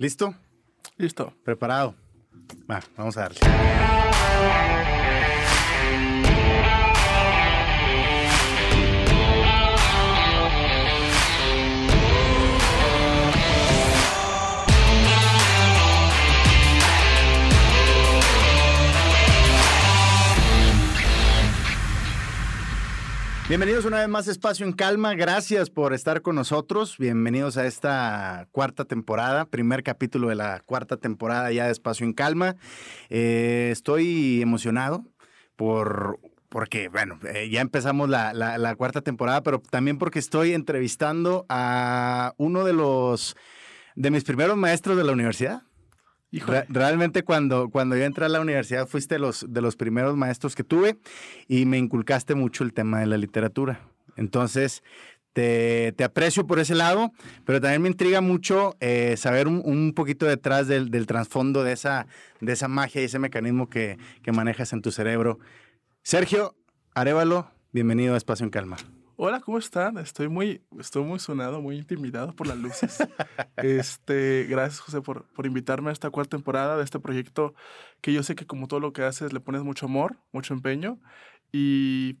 ¿Listo? Listo. ¿Preparado? Va, vamos a darle. Bienvenidos una vez más a Espacio en Calma. Gracias por estar con nosotros. Bienvenidos a esta cuarta temporada, primer capítulo de la cuarta temporada ya de Espacio en Calma. Eh, estoy emocionado por porque, bueno, eh, ya empezamos la, la, cuarta temporada, pero también porque estoy entrevistando a uno de los de mis primeros maestros de la universidad realmente cuando, cuando yo entré a la universidad fuiste los, de los primeros maestros que tuve y me inculcaste mucho el tema de la literatura. Entonces, te, aprecio por ese lado, pero también me intriga mucho eh, saber un, poquito detrás del, del trasfondo de esa, de esa magia y ese mecanismo que, que manejas en tu cerebro. Sergio Arevalo, bienvenido a Espacio en Calma. Hola, ¿cómo están? Estoy muy, estoy muy sonado, muy intimidado por las luces. este, gracias, José, por, por invitarme a esta cuarta temporada de este proyecto que yo sé que como todo lo que haces le pones mucho amor, mucho empeño y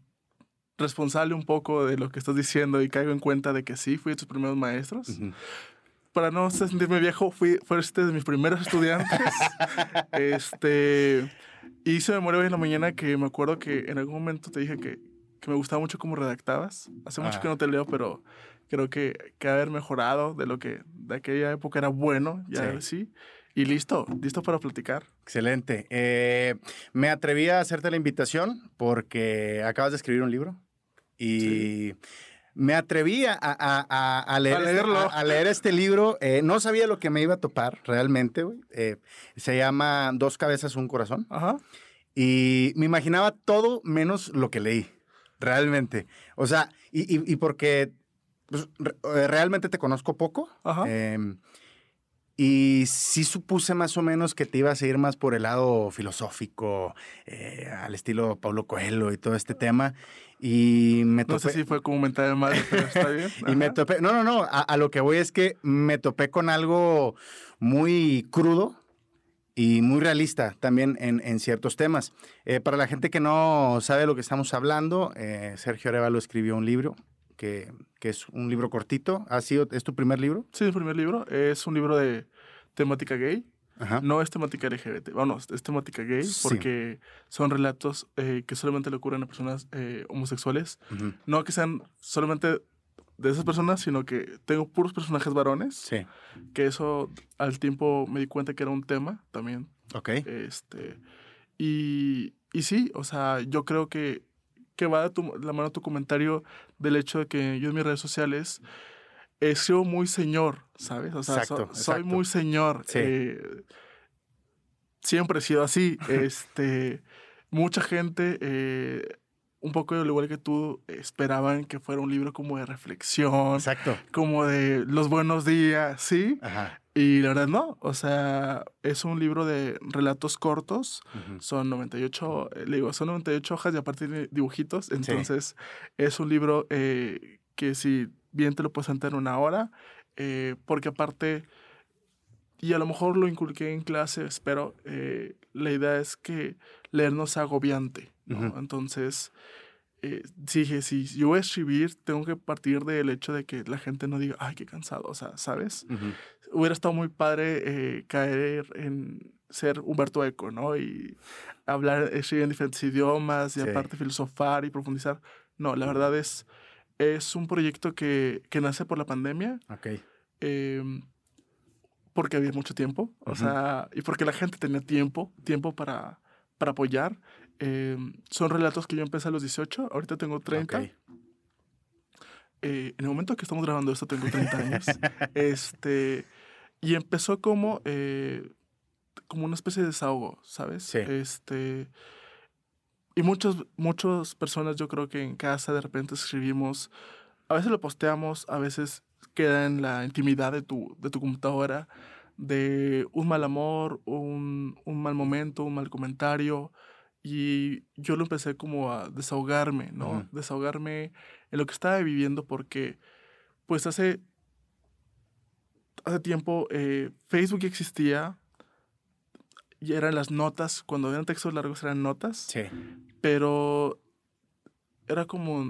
responsable un poco de lo que estás diciendo y caigo en cuenta de que sí, fui de tus primeros maestros. Para no sentirme viejo, fui, fuiste de mis primeros estudiantes. este, y se me murió hoy en la mañana que me acuerdo que en algún momento te dije que, que me gustaba mucho cómo redactabas. Hace mucho que no te leo, pero creo que, que haber mejorado de lo que de aquella época era bueno, ya sí. Y listo, listo para platicar. Excelente. Eh, me atreví a hacerte la invitación porque acabas de escribir un libro y me atreví a, a, a, leer, este, leerlo. a, leer este libro. Eh, no sabía lo que me iba a topar realmente. Eh, se llama Dos cabezas, un corazón. Ajá. Y me imaginaba todo menos lo que leí realmente. O sea, y, y, porque pues, eh, realmente te conozco poco. Em, y sí supuse más o menos que te ibas a ir más por el lado filosófico, eh, al estilo Pablo Coelho y todo este tema. Y me topé. No sé si fue como mental de madre, pero está bien. y me topé. No, no, no. a, lo que voy es que me topé con algo muy crudo y muy realista también en, ciertos temas. Eh, para la gente que no sabe de lo que estamos hablando, eh, Sergio Arevalo escribió un libro que, es un libro cortito. ¿Ha sido, ¿Es tu primer libro? Sí, el primer libro. Es un libro de temática gay. No es temática LGBT, bueno, es temática gay porque son relatos eh, que solamente le ocurren a personas homosexuales. No que sean solamente de esas personas, sino que tengo puros personajes varones. Sí. Que eso al tiempo me di cuenta que era un tema también. Ok. Este, y, y sí, o sea, yo creo que, que va de tu, la mano tu comentario del hecho de que yo en mis redes sociales he sido muy señor, ¿sabes? O sea, soy muy señor. Sí. Eh, siempre he sido así. este, mucha gente eh, un poco al igual que tú, esperaban que fuera un libro como de reflexión. Exacto. Como de los buenos días, ¿sí? Ajá. Y la verdad no, o sea, es un libro de relatos cortos, son 98, eh, le digo, son 98 hojas y aparte de dibujitos, entonces es un libro eh, que si bien te lo puedes sentar en una hora, eh, porque aparte, y a lo mejor lo inculqué en clases, pero la idea es que leer no sea agobiante. Entonces, eh, dije, si yo voy a escribir, tengo que partir del hecho de que la gente no diga, ay, qué cansado, o sea, ¿sabes? Hubiera estado muy padre eh, caer en ser Humberto Eco, ¿no? Y hablar, escribir en diferentes idiomas y aparte filosofar y profundizar. No, la verdad es, es un proyecto que, que nace por la pandemia. Ok. Em, porque había mucho tiempo, o sea, y porque la gente tenía tiempo, tiempo para, para apoyar. Eh, son relatos que yo empecé a los 18, ahorita tengo 30. Eh, en el momento que estamos grabando esto tengo 30 años. este, y empezó como, eh, como una especie de desahogo, ¿sabes? Sí. Este, y muchas, muchas personas yo creo que en casa de repente escribimos, a veces lo posteamos, a veces queda en la intimidad de tu, de tu computadora, de un mal amor, un, un mal momento, un mal comentario. Y yo lo empecé como a desahogarme, ¿no? Desahogarme en lo que estaba viviendo porque, pues hace, hace tiempo eh, Facebook existía y eran las notas, cuando eran textos largos eran notas. Sí. Pero era como,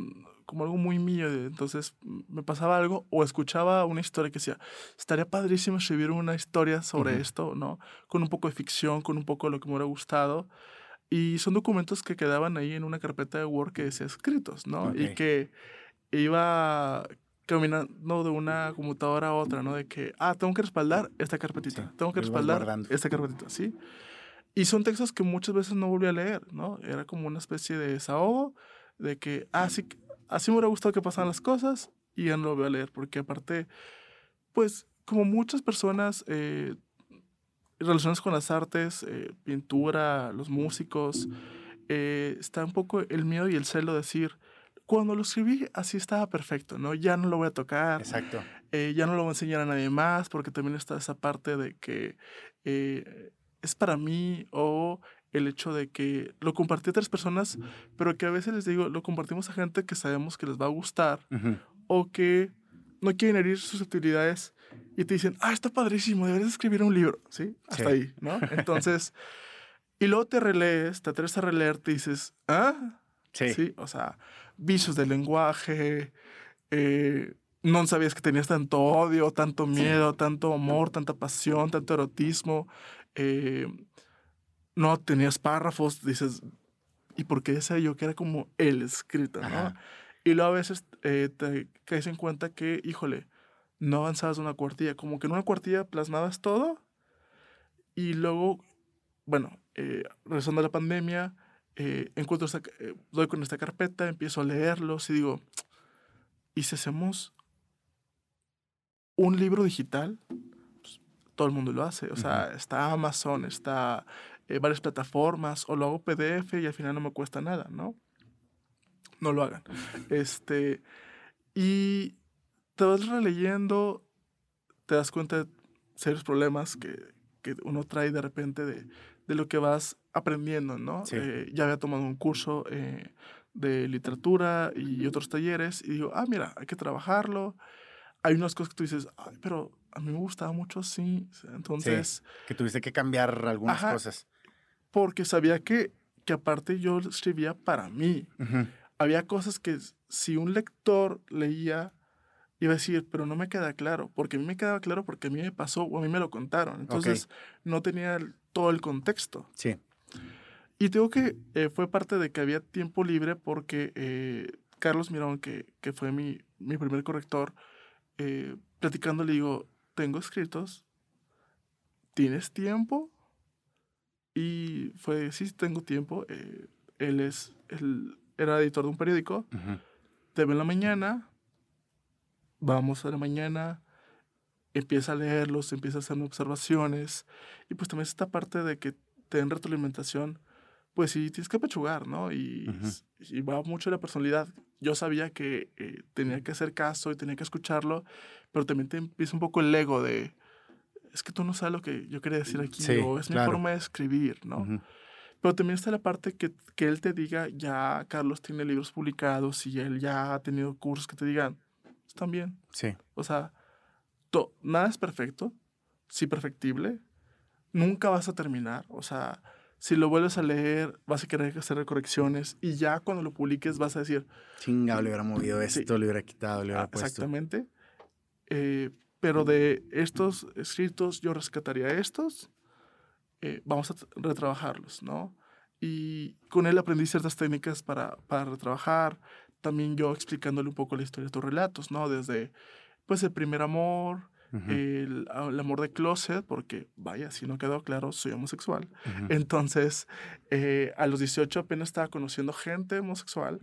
como algo muy mío. Entonces me pasaba algo o escuchaba una historia que decía, estaría padrísimo escribir una historia sobre esto, ¿no? Con un poco de ficción, con un poco de lo que me hubiera gustado. Y son documentos que quedaban ahí en una carpeta de Word que decía escritos, ¿no? Y que iba caminando de una computadora a otra, ¿no? De que, ah, tengo que respaldar esta carpetita, tengo que respaldar esta carpetita, ¿sí? Y son textos que muchas veces no volví a leer, ¿no? Era como una especie de desahogo de que, ah, sí, así me hubiera gustado que pasaran las cosas y ya no lo voy a leer, porque aparte, pues, como muchas personas eh, relacionadas con las artes, eh, pintura, los músicos, eh, está un poco el miedo y el celo de decir, cuando lo escribí así estaba perfecto, ¿no? Ya no lo voy a tocar. Exacto. Eh, ya no lo voy a enseñar a nadie más porque también está esa parte de que eh, es para mí o el hecho de que lo compartí a otras personas, pero que a veces les digo, lo compartimos a gente que sabemos que les va a gustar o que no quieren herir susceptibilidades y te dicen, ah, está padrísimo, deberías escribir un libro, ¿sí? Hasta ahí, ¿no? Entonces, y luego te relees, te atreves a releer, te dices, ah, sí. sí, o sea, vicios del lenguaje, eh, no sabías que tenías tanto odio, tanto miedo, tanto amor, tanta pasión, tanto erotismo. Eh, no tenías párrafos, dices, ¿y por qué decía yo que era como el escrito, no? Y luego a veces eh, te caes en cuenta que, híjole, no avanzabas una cuartilla, como que en una cuartilla plasmabas todo y luego, bueno, eh, regresando a la pandemia, eh, encuentro eh, doy con esta carpeta, empiezo a leerlos y digo, ¿y si hacemos un libro digital? Pues, todo el mundo lo hace, o sea, está Amazon, está eh, varias plataformas, o lo hago PDF y al final no me cuesta nada, ¿no? No lo hagan. Este, y te vas releyendo, te das cuenta de serios problemas que, que uno trae de repente de, de lo que vas aprendiendo, ¿no? Eh, ya había tomado un curso eh, de literatura y otros talleres y digo, ah, mira, hay que trabajarlo. Hay unas cosas que tú dices, Ay, pero a mí me gustaba mucho así. Entonces... que tuviste que cambiar algunas cosas. Porque sabía que, que aparte yo escribía para mí. Había cosas que si un lector leía, iba a decir, pero no me queda claro, porque a mí me quedaba claro porque a mí me pasó o a mí me lo contaron. Entonces no tenía todo el contexto. Sí. Y digo que eh, fue parte de que había tiempo libre porque eh, Carlos Mirón, que, que fue mi, mi, primer corrector, eh, platicando le digo, tengo escritos, ¿tienes tiempo? Y fue, sí, tengo tiempo. él es, era editor de un periódico. Te ve en la mañana, vamos a la mañana, empieza a leerlos, empieza a hacer observaciones. Y pues también esta parte de que te den retroalimentación pues sí, tienes que pechugar, ¿no? Y, va mucho la personalidad. Yo sabía que eh, tenía que hacer caso y tenía que escucharlo, pero también te empieza un poco el ego de, es que tú no sabes lo que yo quería decir aquí, o es mi forma de escribir, ¿no? Pero también está la parte que, que él te diga, ya Carlos tiene libros publicados y él ya ha tenido cursos que te digan, están bien. Sí. O sea, nada es perfecto, sí perfectible, nunca vas a terminar, o sea si lo vuelves a leer, vas a querer hacer correcciones y ya cuando lo publiques vas a decir... Chinga, le hubiera movido esto, le hubiera quitado, le hubiera ah, puesto. Exactamente. Eh, pero de estos escritos yo rescataría estos, eh, vamos a retrabajarlos, ¿no? Y con él aprendí ciertas técnicas para, para retrabajar, también yo explicándole un poco la historia de tus relatos, ¿no? Desde, pues, el primer amor, el, amor de closet, porque vaya, si no quedó claro, soy homosexual. Entonces, eh, a los 18 apenas estaba conociendo gente homosexual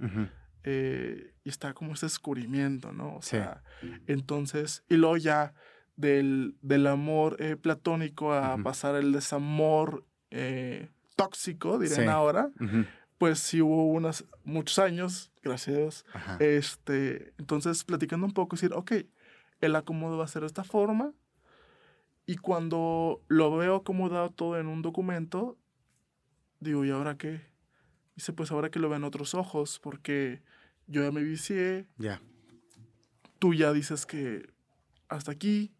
eh, y estaba como ese descubrimiento, ¿no? O sea, entonces, y luego ya del, del amor eh, platónico a pasar el desamor tóxico, dirían ahora. Pues sí hubo unos, muchos años, gracias a Dios. Este, entonces, platicando un poco, decir, ok, el acomodo va a ser de esta forma. Y cuando lo veo acomodado todo en un documento, digo, ¿y ahora qué? Dice, pues ahora que lo vean otros ojos, porque yo ya me vicié. Ya. Tú ya dices que hasta aquí.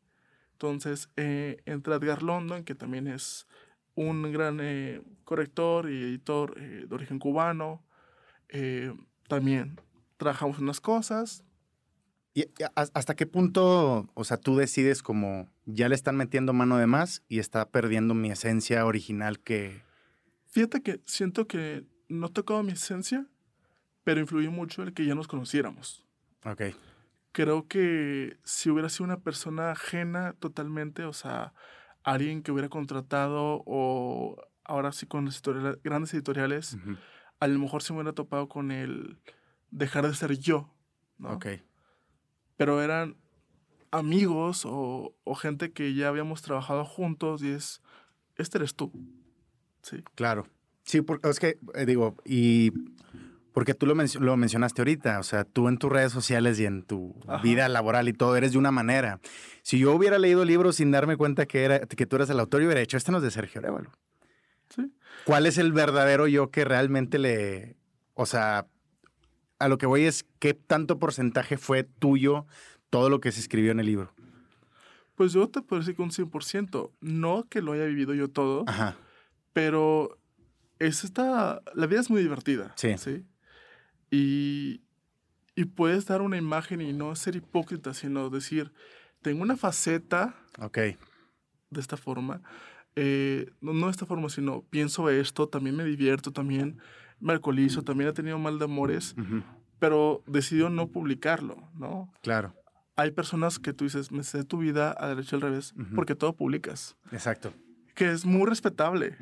Entonces, eh, entre Edgar London, que también es un gran eh, corrector y editor eh, de origen cubano, también trabajamos unas cosas. ¿Y hasta qué punto, o sea, tú decides como ya le están metiendo mano de más y está perdiendo mi esencia original que... Fíjate que siento que no tocaba mi esencia, pero influyó mucho el que ya nos conociéramos. Ok. Creo que si hubiera sido una persona ajena totalmente, o sea, alguien que hubiera contratado o ahora sí con las grandes editoriales, a lo mejor se me hubiera topado con el dejar de ser yo, ¿no? Ok. Pero eran amigos o, o, gente que ya habíamos trabajado juntos y es, este eres tú. Sí. Claro. Sí, porque es que, eh, digo, y porque tú lo, lo, mencionaste ahorita, o sea, tú en tus redes sociales y en tu vida laboral y todo eres de una manera. Si yo hubiera leído libros sin darme cuenta que, era, que tú eras el autor, yo hubiera hecho, este no es de Sergio Arevalo. Sí. ¿Cuál es el verdadero yo que realmente le, o sea, a lo que voy es, ¿qué tanto porcentaje fue tuyo todo lo que se escribió en el libro? Pues yo te puedo decir que un 100%. No que lo haya vivido yo todo, Ajá. pero es esta, la vida es muy divertida. Sí. ¿sí? Y, y puedes dar una imagen y no ser hipócrita, sino decir, tengo una faceta Ok. de esta forma. Eh, no, no de esta forma, sino pienso esto, también me divierto, también me alcoholizo, también he tenido mal de amores, pero decidió no publicarlo, ¿no? Claro. Hay personas que tú dices, me sé tu vida a derecho al revés, porque todo publicas. Exacto. Que es muy respetable.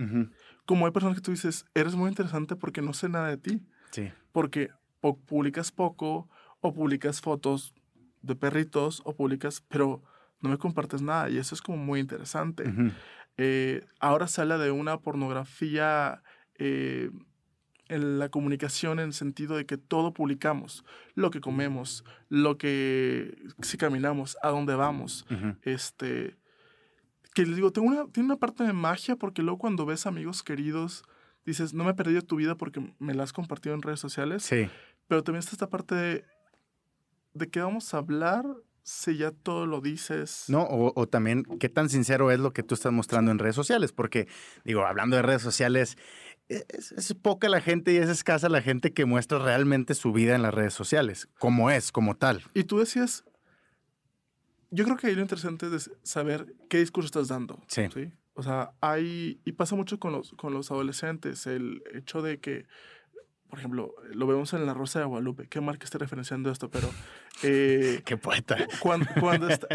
Como hay personas que tú dices, eres muy interesante porque no sé nada de ti. Sí. Porque o publicas poco, o publicas fotos de perritos, o publicas, pero no me compartes nada. Y eso es como muy interesante. Eh, ahora se habla de una pornografía eh, en la comunicación en el sentido de que todo publicamos, lo que comemos, lo que si caminamos, a dónde vamos, este que les digo, tengo una, tiene una parte de magia porque luego cuando ves amigos queridos, dices, no me he perdido tu vida porque me la has compartido en redes sociales. Sí. Pero también está esta parte de, de qué vamos a hablar si ya todo lo dices. No, o, también qué tan sincero es lo que tú estás mostrando en redes sociales, porque digo, hablando de redes sociales, e, es, poca la gente y es escasa la gente que muestra realmente su vida en las redes sociales, como es, como tal. Y tú decías, yo creo que ahí lo interesante es saber qué discurso estás dando. Sí. O sea, hay, y pasa mucho con los, con los adolescentes, el hecho de que, por ejemplo, lo vemos en La Rosa de Guadalupe, qué mal que esté referenciando esto, pero... Eh, qué poeta. Cuando,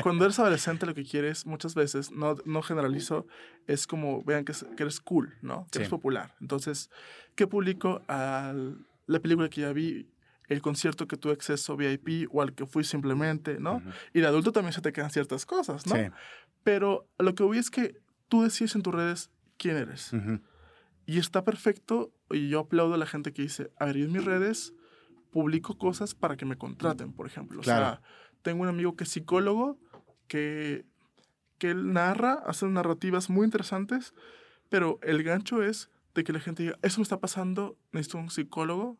cuando, eres adolescente lo que quieres muchas veces, no, no generalizo, es como, vean que, que eres cool, ¿no? Que eres popular. Entonces, ¿qué publico? Al, la película que ya vi, el concierto que tuve acceso VIP o al que fui simplemente, ¿no? Y de adulto también se te quedan ciertas cosas, ¿no? Sí. Pero lo que voy es que tú decides en tus redes quién eres. Y está perfecto, y yo aplaudo a la gente que dice, a ver, en mis redes publico cosas para que me contraten, por ejemplo. O sea, tengo un amigo que es psicólogo, que, que él narra, hace narrativas muy interesantes, pero el gancho es de que la gente diga, eso me está pasando, necesito un psicólogo.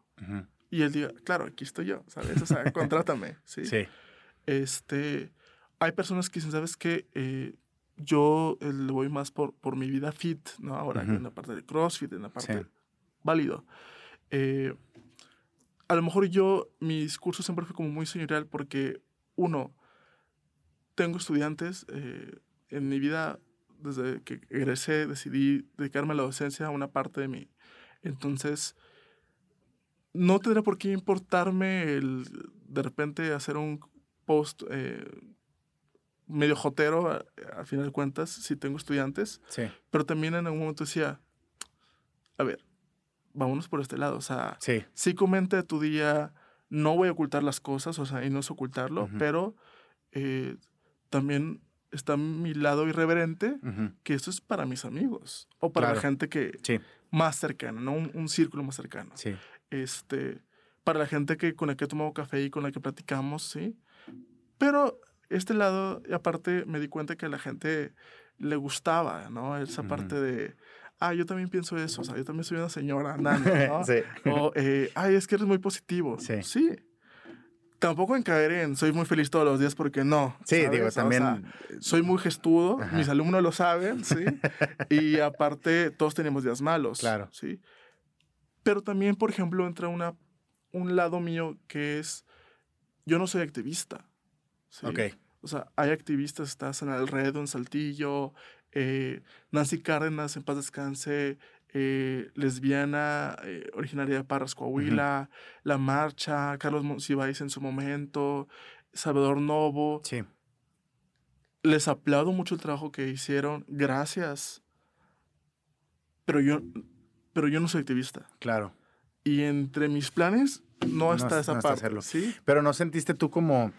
Y él diga, claro, aquí estoy yo, ¿sabes? O sea, contrátame, ¿sí? Sí. Este, hay personas que dicen, ¿sabes qué? Eh, yo eh, le voy más por, por mi vida fit, ¿no? Ahora en la parte de CrossFit, en la parte válido. Eh, a lo mejor yo, mi discurso siempre fue como muy señorial porque, uno, tengo estudiantes en mi vida, desde que egresé, decidí dedicarme a la docencia a una parte de mí. Entonces, no tendría por qué importarme el de repente hacer un post eh, medio jotero, a, final de cuentas, si tengo estudiantes. Sí. Pero también en algún momento decía, a ver, vámonos por este lado. O sea, sí, sí comente tu día, no voy a ocultar las cosas, o sea, y no es ocultarlo, pero eh, también está mi lado irreverente, que esto es para mis amigos o para la gente que más cercana, ¿no? Un, un, círculo más cercano. Sí este, para la gente que, con la que he tomado café y con la que platicamos, ¿sí? Pero este lado, y aparte me di cuenta que a la gente le gustaba, ¿no? Esa parte de, ah, yo también pienso eso, o sea, yo también soy una señora andando, ¿no? sí. O, eh, ay, es que eres muy positivo. Sí. Sí. tampoco en caer en soy muy feliz todos los días porque no. Sí, digo, también. soy muy gestudo, mis alumnos lo saben, ¿sí? y aparte, todos tenemos días malos. Claro. ¿sí? Pero también, por ejemplo, entra una, un lado mío que es, yo no soy activista. ¿Sí? Ok. O sea, hay activistas, estás en Alredo, en Saltillo, eh, Nancy Cárdenas, en paz descanse, eh, lesbiana, eh, originaria de Parras, Coahuila, La Marcha, Carlos Monsiváis en su momento, Salvador Novo. Sí. Les aplaudo mucho el trabajo que hicieron, gracias. Pero yo, pero yo no soy activista. Claro. Y entre mis planes no, está esa parte. Hacerlo. ¿sí? Pero no sentiste tú como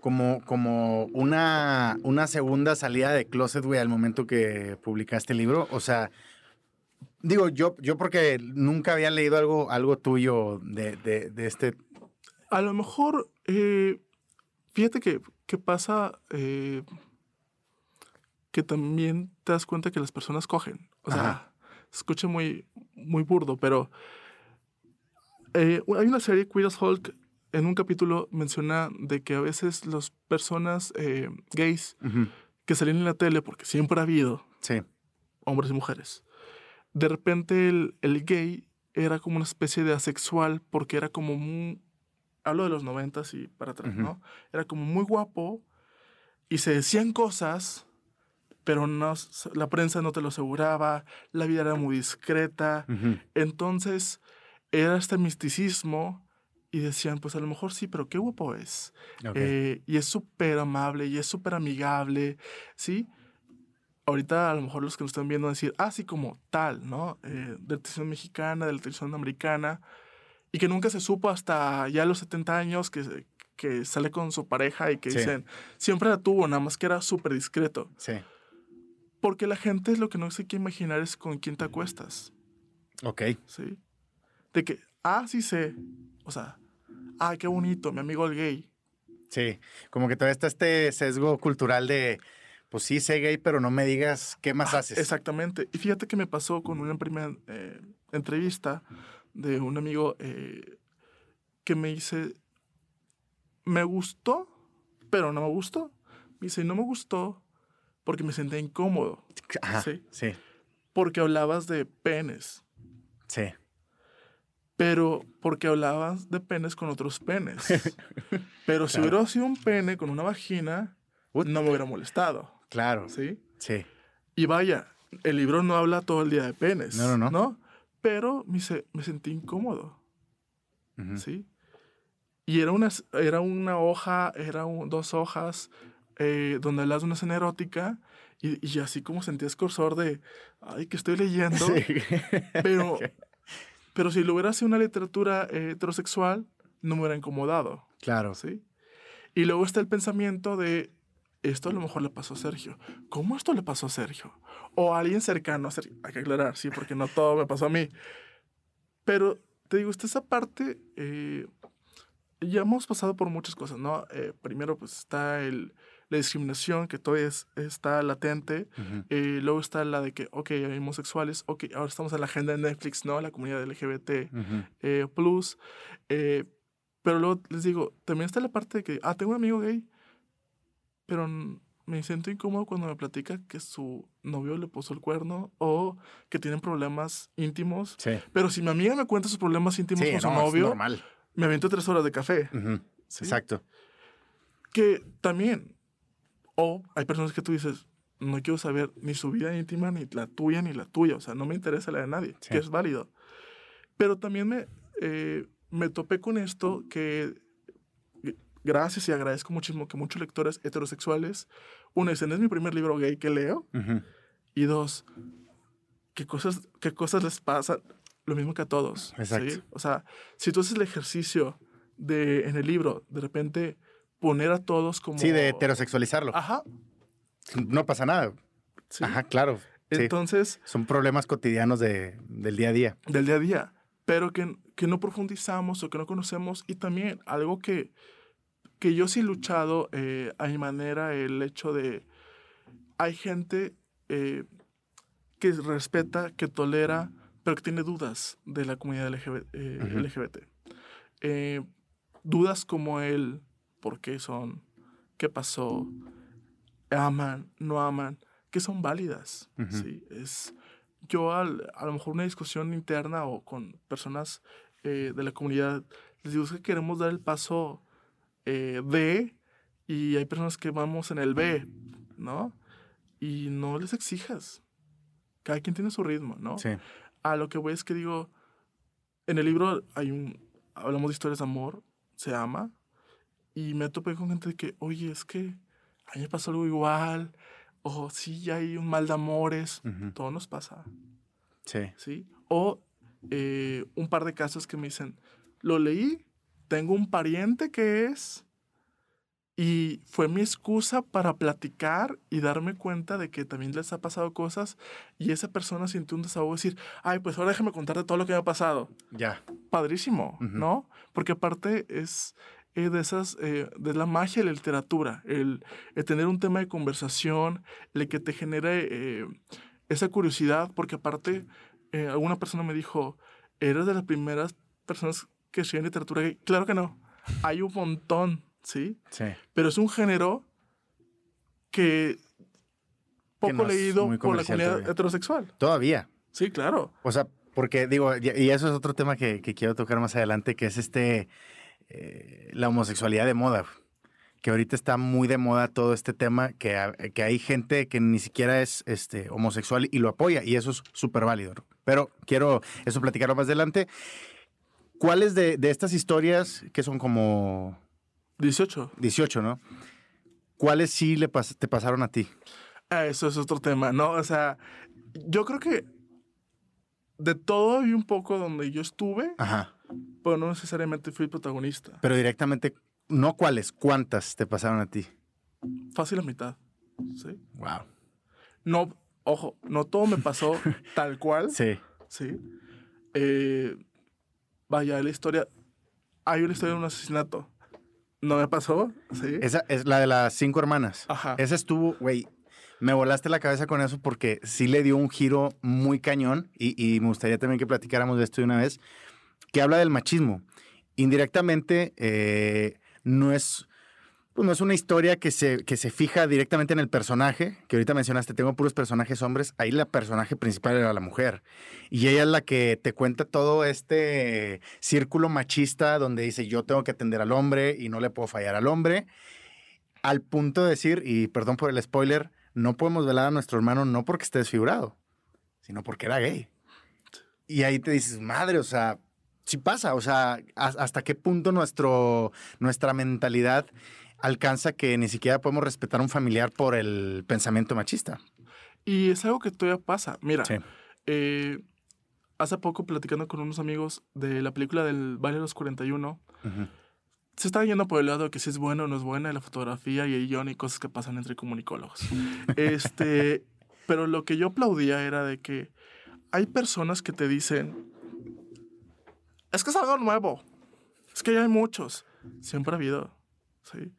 como, como una, una segunda salida de Closet, güey, al momento que publicaste el libro. O sea, Digo, yo, yo porque nunca había leído algo, algo tuyo de, de, este. A lo mejor, eh, fíjate que, que pasa eh, que también te das cuenta que las personas cogen. O sea, escucha muy, muy burdo, pero eh, hay una serie, Queer as Hulk, en un capítulo menciona de que a veces las personas gays que salen en la tele, porque siempre ha habido sí. hombres y mujeres, de repente el, el, gay era como una especie de asexual porque era como muy, hablo de los noventas y para atrás, ¿no? Era como muy guapo y se decían cosas, pero no, la prensa no te lo aseguraba, la vida era muy discreta, entonces era este misticismo y decían, pues a lo mejor sí, pero qué guapo es. Eh, y es súper amable y es súper amigable, ¿sí? ahorita a lo mejor los que nos están viendo decir, ah, sí, como tal, ¿no? Eh, de la televisión mexicana, de la televisión americana, y que nunca se supo hasta ya los 70 años que, que sale con su pareja y que dicen, siempre la tuvo, nada más que era súper discreto. Sí. Porque la gente lo que no se quiere imaginar es con quién te acuestas. Ok. Sí. De que, ah, sí sé. O sea, ah, qué bonito, mi amigo el gay. Sí, como que todavía está este sesgo cultural de pues sí, sé gay, pero no me digas qué más ah, haces. Exactamente. Y fíjate que me pasó con una primera eh, entrevista de un amigo eh, que me dice, me gustó, pero no me gustó. Me dice, no me gustó porque me sentí incómodo. ¿sí? sí. Porque hablabas de penes. Sí. Pero porque hablabas de penes con otros penes. pero si hubiera sido un pene con una vagina, no me hubiera molestado. Claro. ¿Sí? Sí. Y vaya, el libro no habla todo el día de penes. No, no, no. ¿no? Pero me, me sentí incómodo. ¿Sí? Y era una, era una hoja, eran dos hojas eh, donde hablas de una escena erótica y, y, así como sentí escorsor de, ay, que estoy leyendo. Sí. Pero, pero si lo hubiera sido una literatura eh, heterosexual, no me hubiera incomodado. Claro. ¿Sí? Y luego está el pensamiento de, esto a lo mejor le pasó a Sergio. ¿Cómo esto le pasó a Sergio? O a alguien cercano a Sergio. Hay que aclarar, sí, porque no todo me pasó a mí. Pero te digo, esta parte, eh, ya hemos pasado por muchas cosas, ¿no? Eh, primero, pues está el, la discriminación que todavía está latente. Eh, luego está la de que, ok, hay homosexuales, ok, ahora estamos en la agenda de Netflix, ¿no? La comunidad LGBT plus. pero luego les digo, también está la parte de que, ah, tengo un amigo gay pero me siento incómodo cuando me platica que su novio le puso el cuerno o que tienen problemas íntimos. Sí. Pero si mi amiga me cuenta sus problemas íntimos con su novio, me avento tres horas de café. Exacto. Que también, o hay personas que tú dices, no quiero saber ni su vida íntima, ni la tuya, ni la tuya. O sea, no me interesa la de nadie, que es válido. Pero también me, eh, me topé con esto que gracias y agradezco muchísimo que muchos lectores heterosexuales, uno, dicen, es mi primer libro gay que leo, y dos, ¿qué cosas, qué cosas les pasan? Lo mismo que a todos. Exacto. O sea, si tú haces el ejercicio de, en el libro, de repente poner a todos como... Sí, de heterosexualizarlo. Ajá. No pasa nada. Ajá, claro. Entonces... Son problemas cotidianos de, del día a día. Del día a día. Pero que, que no profundizamos o que no conocemos. Y también algo que, que yo sí he luchado eh, a mi manera el hecho de, hay gente eh, que respeta, que tolera, pero que tiene dudas de la comunidad LGBT. Eh, dudas como el por qué son, qué pasó, aman, no aman, que son válidas. ¿sí? Es, yo al, a lo mejor una discusión interna o con personas eh, de la comunidad, les digo que queremos dar el paso eh, D y hay personas que vamos en el B, ¿no? Y no les exijas. Cada quien tiene su ritmo, ¿no? Sí. A lo que voy es que digo, en el libro hay un, hablamos de historias de amor, se ama, y me topé con gente de que, oye, es que a mí me pasó algo igual, o sí, ya hay un mal de amores, todo nos pasa. Sí. ¿Sí? O eh, un par de casos que me dicen, lo leí, tengo un pariente que es, y fue mi excusa para platicar y darme cuenta de que también les ha pasado cosas y esa persona sintió un desahogo decir, ay, pues ahora déjame contarte todo lo que me ha pasado. Ya. Padrísimo, ¿no? Porque aparte es eh, de esas, eh, de la magia de la literatura, el, tener un tema de conversación, el que te genere eh, esa curiosidad, porque aparte alguna persona me dijo, eres de las primeras personas que escriben literatura. Claro que no, hay un montón ¿sí? Sí. Pero es un género que poco leído por la comunidad heterosexual. Todavía. Sí, claro. O sea, porque digo, y eso es otro tema que, quiero tocar más adelante, que es este, eh, la homosexualidad de moda. Que ahorita está muy de moda todo este tema, que, que hay gente que ni siquiera es este, homosexual y lo apoya, y eso es súper válido. Pero quiero eso platicarlo más adelante. ¿Cuáles de, de estas historias que son como 18. 18, ¿no? ¿Cuáles sí le te pasaron a ti? Ah, eso es otro tema, ¿no? O sea, yo creo que de todo hay un poco donde yo estuve, Ajá. Pero no necesariamente fui protagonista. Pero directamente, no cuáles, ¿cuántas te pasaron a ti? Fácil la mitad, ¿sí? Wow. No, ojo, no todo me pasó tal cual. Sí. Sí. Eh, vaya, la historia, hay una historia de un asesinato. No me pasó, sí. Esa es la de las cinco hermanas. Ajá. Esa estuvo, güey, me volaste la cabeza con eso porque sí le dio un giro muy cañón y, me gustaría también que platicáramos de esto de una vez, que habla del machismo. Indirectamente, eh, no es pues no es una historia que se, que se fija directamente en el personaje, que ahorita mencionaste, tengo puros personajes hombres, ahí la personaje principal era la mujer. Y ella es la que te cuenta todo este círculo machista donde dice, yo tengo que atender al hombre y no le puedo fallar al hombre, al punto de decir, y perdón por el spoiler, no podemos velar a nuestro hermano no porque esté desfigurado, sino porque era gay. Y ahí te dices, madre, o sea, sí pasa, o sea, hasta qué punto nuestro, nuestra mentalidad alcanza que ni siquiera podemos respetar a un familiar por el pensamiento machista. Y es algo que todavía pasa. Mira, eh, hace poco platicando con unos amigos de la película del Baile de los 41, se está yendo por el lado de que si es bueno o no es buena, la fotografía y el guion y cosas que pasan entre comunicólogos. este, pero lo que yo aplaudía era de que hay personas que te dicen, es que es algo nuevo, es que ya hay muchos, siempre ha habido, ¿sí?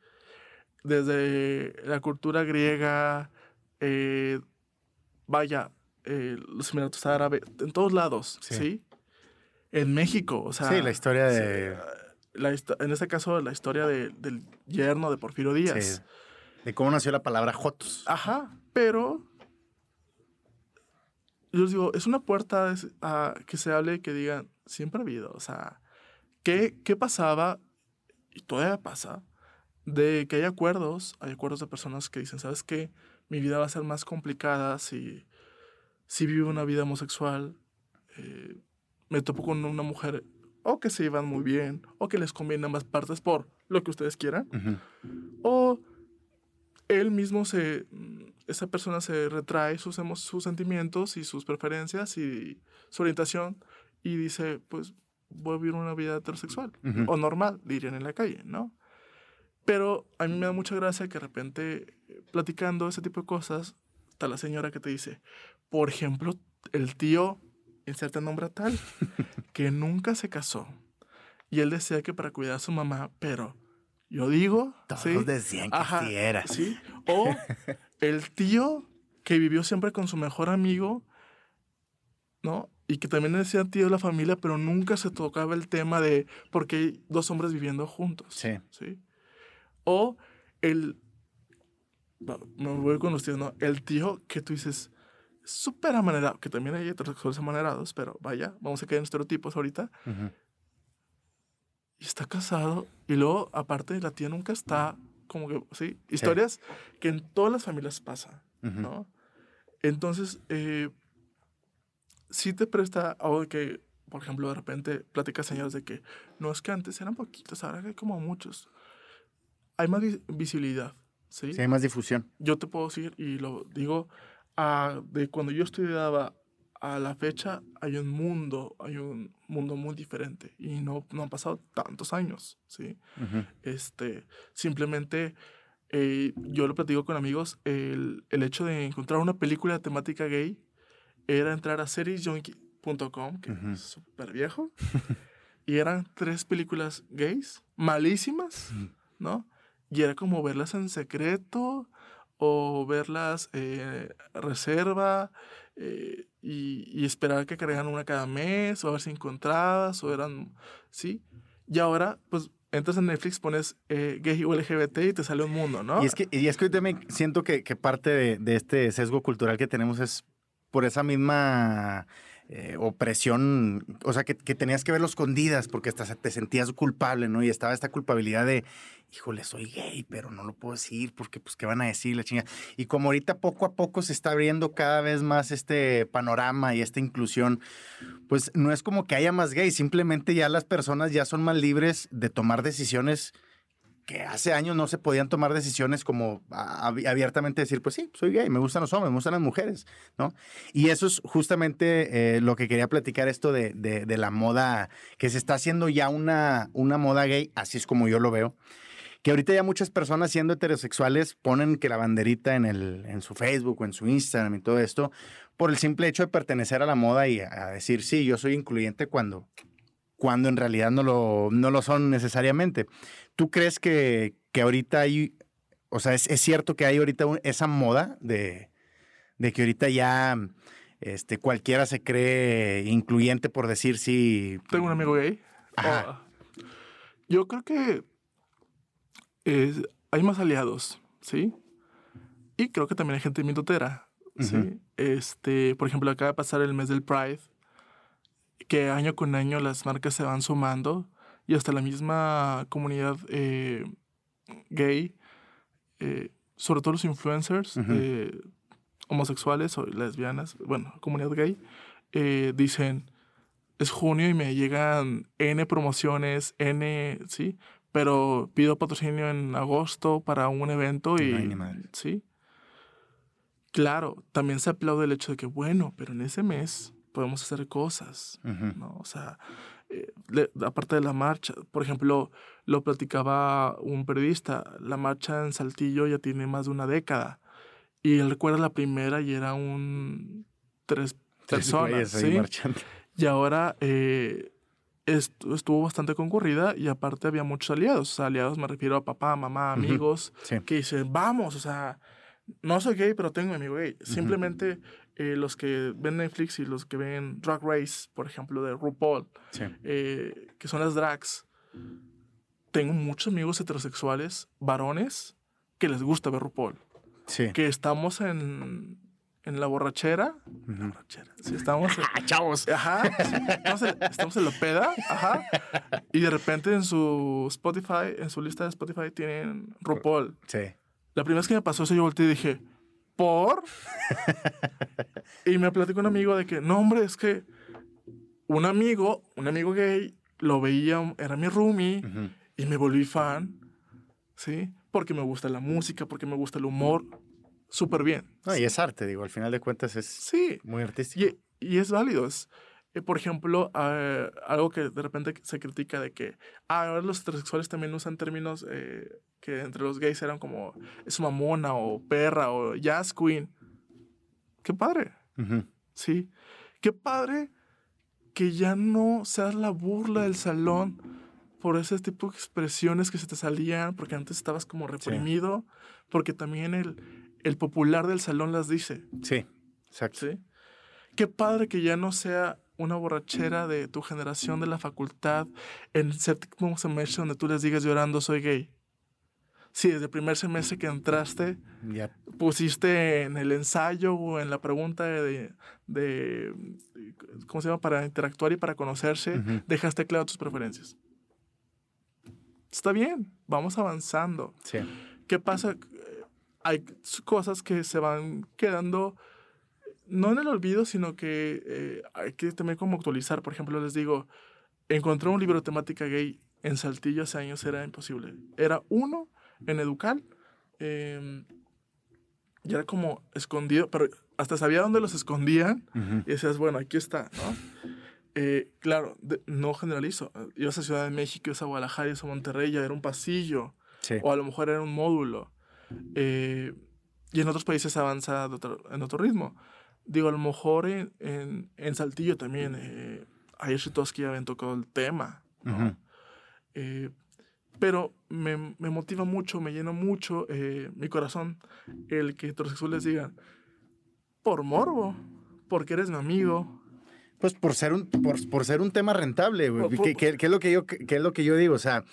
desde la cultura griega, eh, vaya, eh, los Emiratos Árabes, en todos lados, sí. En México, o sea. Sí, la historia de. en este caso, la historia del yerno de Porfirio Díaz. De cómo nació la palabra Jotos. Ajá, pero. Yo les digo, es una puerta a que se hable y que digan, siempre ha habido, o sea, ¿qué, qué pasaba? Y todavía pasa de que hay acuerdos, hay acuerdos de personas que dicen, ¿sabes qué? Mi vida va a ser más complicada si, si vivo una vida homosexual. Eh, me topo con una mujer o que se llevan muy bien, o que les conviene ambas partes por lo que ustedes quieran, o él mismo se, esa persona se retrae sus, sus sentimientos y sus preferencias y su orientación y dice, pues voy a vivir una vida heterosexual o normal, dirían en la calle, ¿no? Pero a mí me da mucha gracia que de repente, platicando ese tipo de cosas, está la señora que te dice, por ejemplo, el tío, inserta nombre tal, que nunca se casó. Y él decía que para cuidar a su mamá, pero yo digo... Todos decían que sí era. ¿sí? O el tío que vivió siempre con su mejor amigo, ¿no? Y que también decía tío de la familia, pero nunca se tocaba el tema de por qué hay dos hombres viviendo juntos. Sí. ¿sí? O el, me voy con los tíos, ¿no? El tío que tú dices, súper amanerado, que también hay heterosexuales amanerados, pero vaya, vamos a quedar en estereotipos ahorita. Y está casado, y luego, aparte, la tía nunca está, como que, sí, historias que en todas las familias pasan, ¿no? Entonces, eh, sí te presta algo que, por ejemplo, de repente platicas señores de que no es que antes eran poquitos, ahora hay como muchos. Hay más visibilidad, ¿sí? Sí, hay más difusión. Yo te puedo decir, y lo digo, de cuando yo estudiaba a la fecha, hay un mundo, hay un mundo muy diferente y no, no han pasado tantos años, ¿sí? este, simplemente eh, yo lo platico con amigos, el, el hecho de encontrar una película de temática gay era entrar a seriesjunkie.com, que es súper viejo, y eran tres películas gays, malísimas, ¿no? Y era como verlas en secreto o verlas eh, reserva eh, y, esperar que cargaran una cada mes o a ver si encontradas o eran, ¿sí? Y ahora, pues entras en Netflix, pones eh, gay o LGBT y te sale un mundo, ¿no? Y es que, y es que yo también siento que, que parte de, de, este sesgo cultural que tenemos es por esa misma eh, opresión, o sea, que, tenías que verlo escondidas porque hasta te sentías culpable, ¿no? Y estaba esta culpabilidad de, híjole, soy gay, pero no lo puedo decir porque, pues, ¿qué van a decir la chinga? Y como ahorita poco a poco se está abriendo cada vez más este panorama y esta inclusión, pues no es como que haya más gays, simplemente ya las personas ya son más libres de tomar decisiones que hace años no se podían tomar decisiones como abiertamente decir, pues sí, soy gay, me gustan los hombres, me gustan las mujeres, ¿no? Y eso es justamente eh, lo que quería platicar, esto de, la moda, que se está haciendo ya una, una moda gay, así es como yo lo veo, que ahorita ya muchas personas siendo heterosexuales ponen que la banderita en, en su Facebook o en su Instagram y todo esto, por el simple hecho de pertenecer a la moda y a, decir, sí, yo soy incluyente cuando cuando en realidad no lo, no lo son necesariamente. ¿Tú crees que, que ahorita hay, o sea, es, es cierto que hay ahorita esa moda de, de, que ahorita ya este, cualquiera se cree incluyente por decir sí? Tengo un amigo gay. Ajá. Oh, yo creo que hay más aliados, ¿sí? Y creo que también hay gente mitotera, ¿sí? Este, por ejemplo, acaba de pasar el mes del Pride, que año con año las marcas se van sumando y hasta la misma comunidad eh, gay, eh, sobre todo los influencers eh, homosexuales o lesbianas, bueno, comunidad gay, dicen, es junio y me llegan N promociones, N, ¿sí? Pero pido patrocinio en agosto para un evento y... ¿Sí? Claro, también se aplaude el hecho de que, bueno, pero en ese mes podemos hacer cosas, ¿no? O sea, eh, aparte de la marcha, por ejemplo, lo platicaba un periodista, la marcha en Saltillo ya tiene más de una década. Y él recuerda la primera y era un tres, personas, ¿sí? Y ahora eh, estuvo bastante concurrida y aparte había muchos aliados. aliados me refiero a papá, mamá, amigos, que dicen, vamos, o sea, no soy gay, pero tengo un amigo gay. Simplemente eh, los que ven Netflix y los que ven Drag Race, por ejemplo, de RuPaul, eh, que son las drags, tengo muchos amigos heterosexuales, varones, que les gusta ver RuPaul. Sí. Que estamos en, en la borrachera. La borrachera. Sí, estamos. En, ¡Chavos! Ajá. Estamos en, estamos en, la peda. Ajá. Y de repente en su Spotify, en su lista de Spotify, tienen RuPaul. Sí. La primera vez que me pasó eso, yo volteé y dije, ¿por? y me platicó un amigo de que, no, hombre, es que un amigo, un amigo gay, lo veía, era mi roomie, y me volví fan, ¿sí? Porque me gusta la música, porque me gusta el humor, súper bien. y es arte, digo, al final de cuentas es sí. muy artístico. Y, y es válido, es, eh, por ejemplo, eh, algo que de repente se critica de que ah, ahora los heterosexuales también usan términos eh, que entre los gays eran como es mamona o perra o jazz queen. Qué padre. Sí. Qué padre que ya no seas la burla del salón por ese tipo de expresiones que se te salían, porque antes estabas como reprimido, porque también el, el popular del salón las dice. Sí, exacto. ¿Sí? Qué padre que ya no sea una borrachera de tu generación de la facultad en séptimo semestre donde tú les digas llorando soy gay. Si desde el primer semestre que entraste pusiste en el ensayo o en la pregunta de, de, ¿cómo se llama? Para interactuar y para conocerse, dejaste claro tus preferencias. Está bien, vamos avanzando. Sí. ¿Qué pasa? Hay cosas que se van quedando no en el olvido, sino que eh, hay que también como actualizar. Por ejemplo, les digo, encontrar un libro de temática gay en Saltillo hace años era imposible. Era uno en Educal em, y era como escondido, pero hasta sabía dónde los escondían y decías, bueno, aquí está, ¿no? Eh, claro, no generalizo. Ibas a Ciudad de México, ibas a Guadalajara, ibas a Monterrey, ya era un pasillo. O a lo mejor era un módulo. Eh, y en otros países avanza en otro ritmo. Digo, a lo mejor en, en, Saltillo también, eh, ayer ya habían tocado el tema, eh, pero me, me, motiva mucho, me llena mucho eh, mi corazón el que heterosexuales digan, por morbo, porque eres mi amigo. Pues por ser un, por, por ser un tema rentable, ¿Qué, es lo que yo, qué es lo que yo digo? O sea,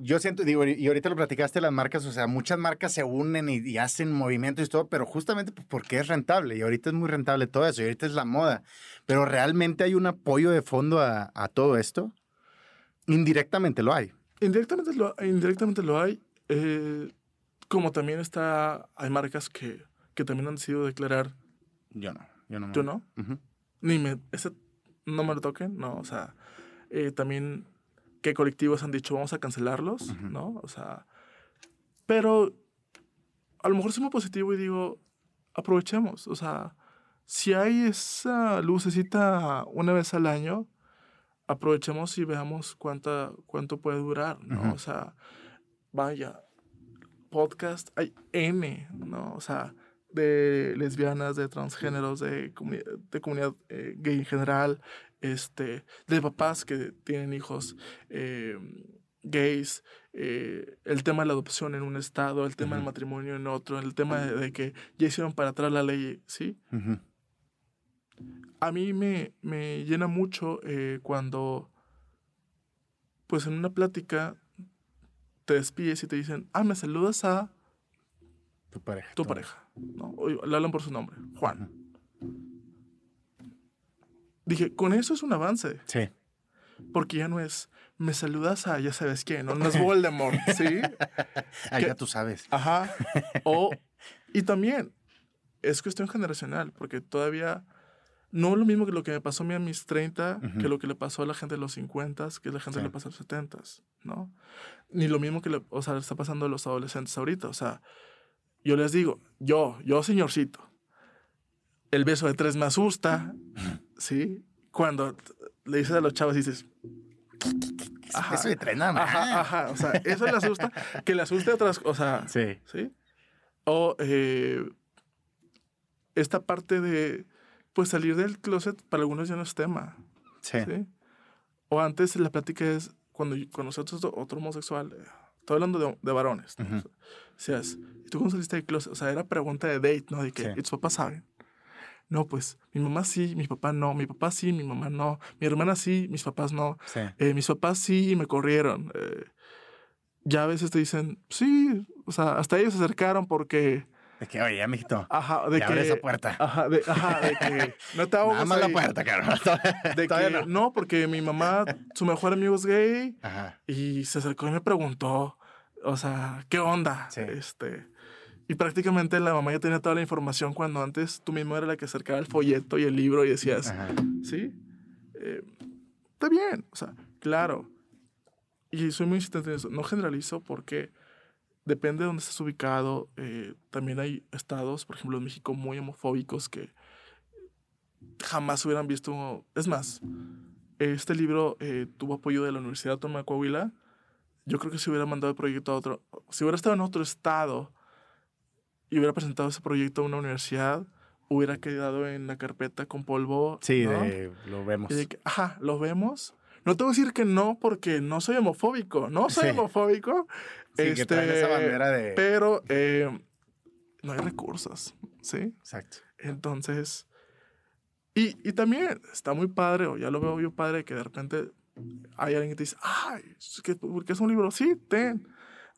yo siento, digo, y ahorita lo platicaste las marcas, o sea, muchas marcas se unen y, hacen movimientos y todo, pero justamente porque es rentable, y ahorita es muy rentable todo eso, y ahorita es la moda. Pero realmente hay un apoyo de fondo a, todo esto. Indirectamente lo hay. Indirectamente lo, indirectamente lo hay. Eh, como también está, hay marcas que, que también han decidido declarar. Yo no, yo no. ¿Tú no? Ni me, ese no me lo toquen, no, o sea, eh, también qué colectivos han dicho vamos a cancelarlos, ¿no? O sea, pero a lo mejor soy muy positivo y digo, aprovechemos, o sea, si hay esa lucecita una vez al año, aprovechemos y veamos cuánta, cuánto puede durar, ¿no? O sea, vaya, podcast hay N, ¿no? O sea, de lesbianas, de transgéneros, de, de comunidad eh, gay en general, este, de papás que tienen hijos eh, gays, eh, el tema de la adopción en un estado, el tema del matrimonio en otro, el tema de, que ya hicieron para atrás la ley, ¿sí? A mí me, me llena mucho eh, cuando, pues en una plática, te despides y te dicen, ah, me saludas a tu pareja. Tu pareja, ¿no? le hablan por su nombre, Juan dije, con eso es un avance. Sí. Porque ya no es, me saludas a ya sabes quién, no, no es Voldemort, ¿sí? ah, ya tú sabes. Ajá. O, y también, es cuestión generacional, porque todavía no es lo mismo que lo que me pasó a mí a mis 30, que lo que le pasó a la gente de los 50, que la gente le pasó a los 70, ¿no? Ni lo mismo que le, o sea, le está pasando a los adolescentes ahorita. O sea, yo les digo, yo, yo señorcito, el beso de tres me asusta, ¿sí? Cuando le dices a los chavos, dices... Ajá, eso de tren nada Ajá, ajá, o sea, eso le asusta, que le asuste a otras cosas. Sí. ¿Sí? O eh, esta parte de, pues salir del closet para algunos ya no es tema. Sí. O antes la plática es cuando, cuando nosotros otro homosexual, eh, estoy hablando de, de varones, ¿no? o sea, ¿y tú cómo saliste del closet? O sea, era pregunta de date, ¿no? De que, sí. ¿y tus papás saben? No, pues mi mamá sí, mi papá no, mi papá sí, mi mamá no, mi hermana sí, mis papás no, eh, mis papás sí y me corrieron. Eh, ya a veces te dicen, sí, o sea, hasta ellos se acercaron porque... De que, oye, mijito, ajá, de que, abre esa puerta. Ajá, de, ajá, de que no te hago más la puerta, cabrón. De que, no. no. porque mi mamá, su mejor amigo es gay ajá. y se acercó y me preguntó, o sea, ¿qué onda? Sí. Este, y prácticamente la mamá ya tenía toda la información cuando antes tú mismo era la que acercaba el folleto y el libro y decías, ¿sí? Eh, está bien, o sea, claro. Y soy muy insistente en eso. No generalizo porque depende de dónde estés ubicado. Eh, también hay estados, por ejemplo en México, muy homofóbicos que jamás hubieran visto. Es más, este libro eh, tuvo apoyo de la Universidad Autónoma de Coahuila. Yo creo que si hubiera mandado el proyecto a otro, si hubiera estado en otro estado, y hubiera presentado ese proyecto a una universidad, hubiera quedado en la carpeta con polvo. Sí, lo vemos. ajá, lo vemos. No te voy a decir que no porque no soy homofóbico, no soy homofóbico. Sí, este, que esa bandera de... Pero eh, no hay recursos, ¿sí? Exacto. Entonces, Y, y también está muy padre, o ya lo veo yo padre, que de repente hay alguien que te dice, ay, que, porque es un libro, sí, ten.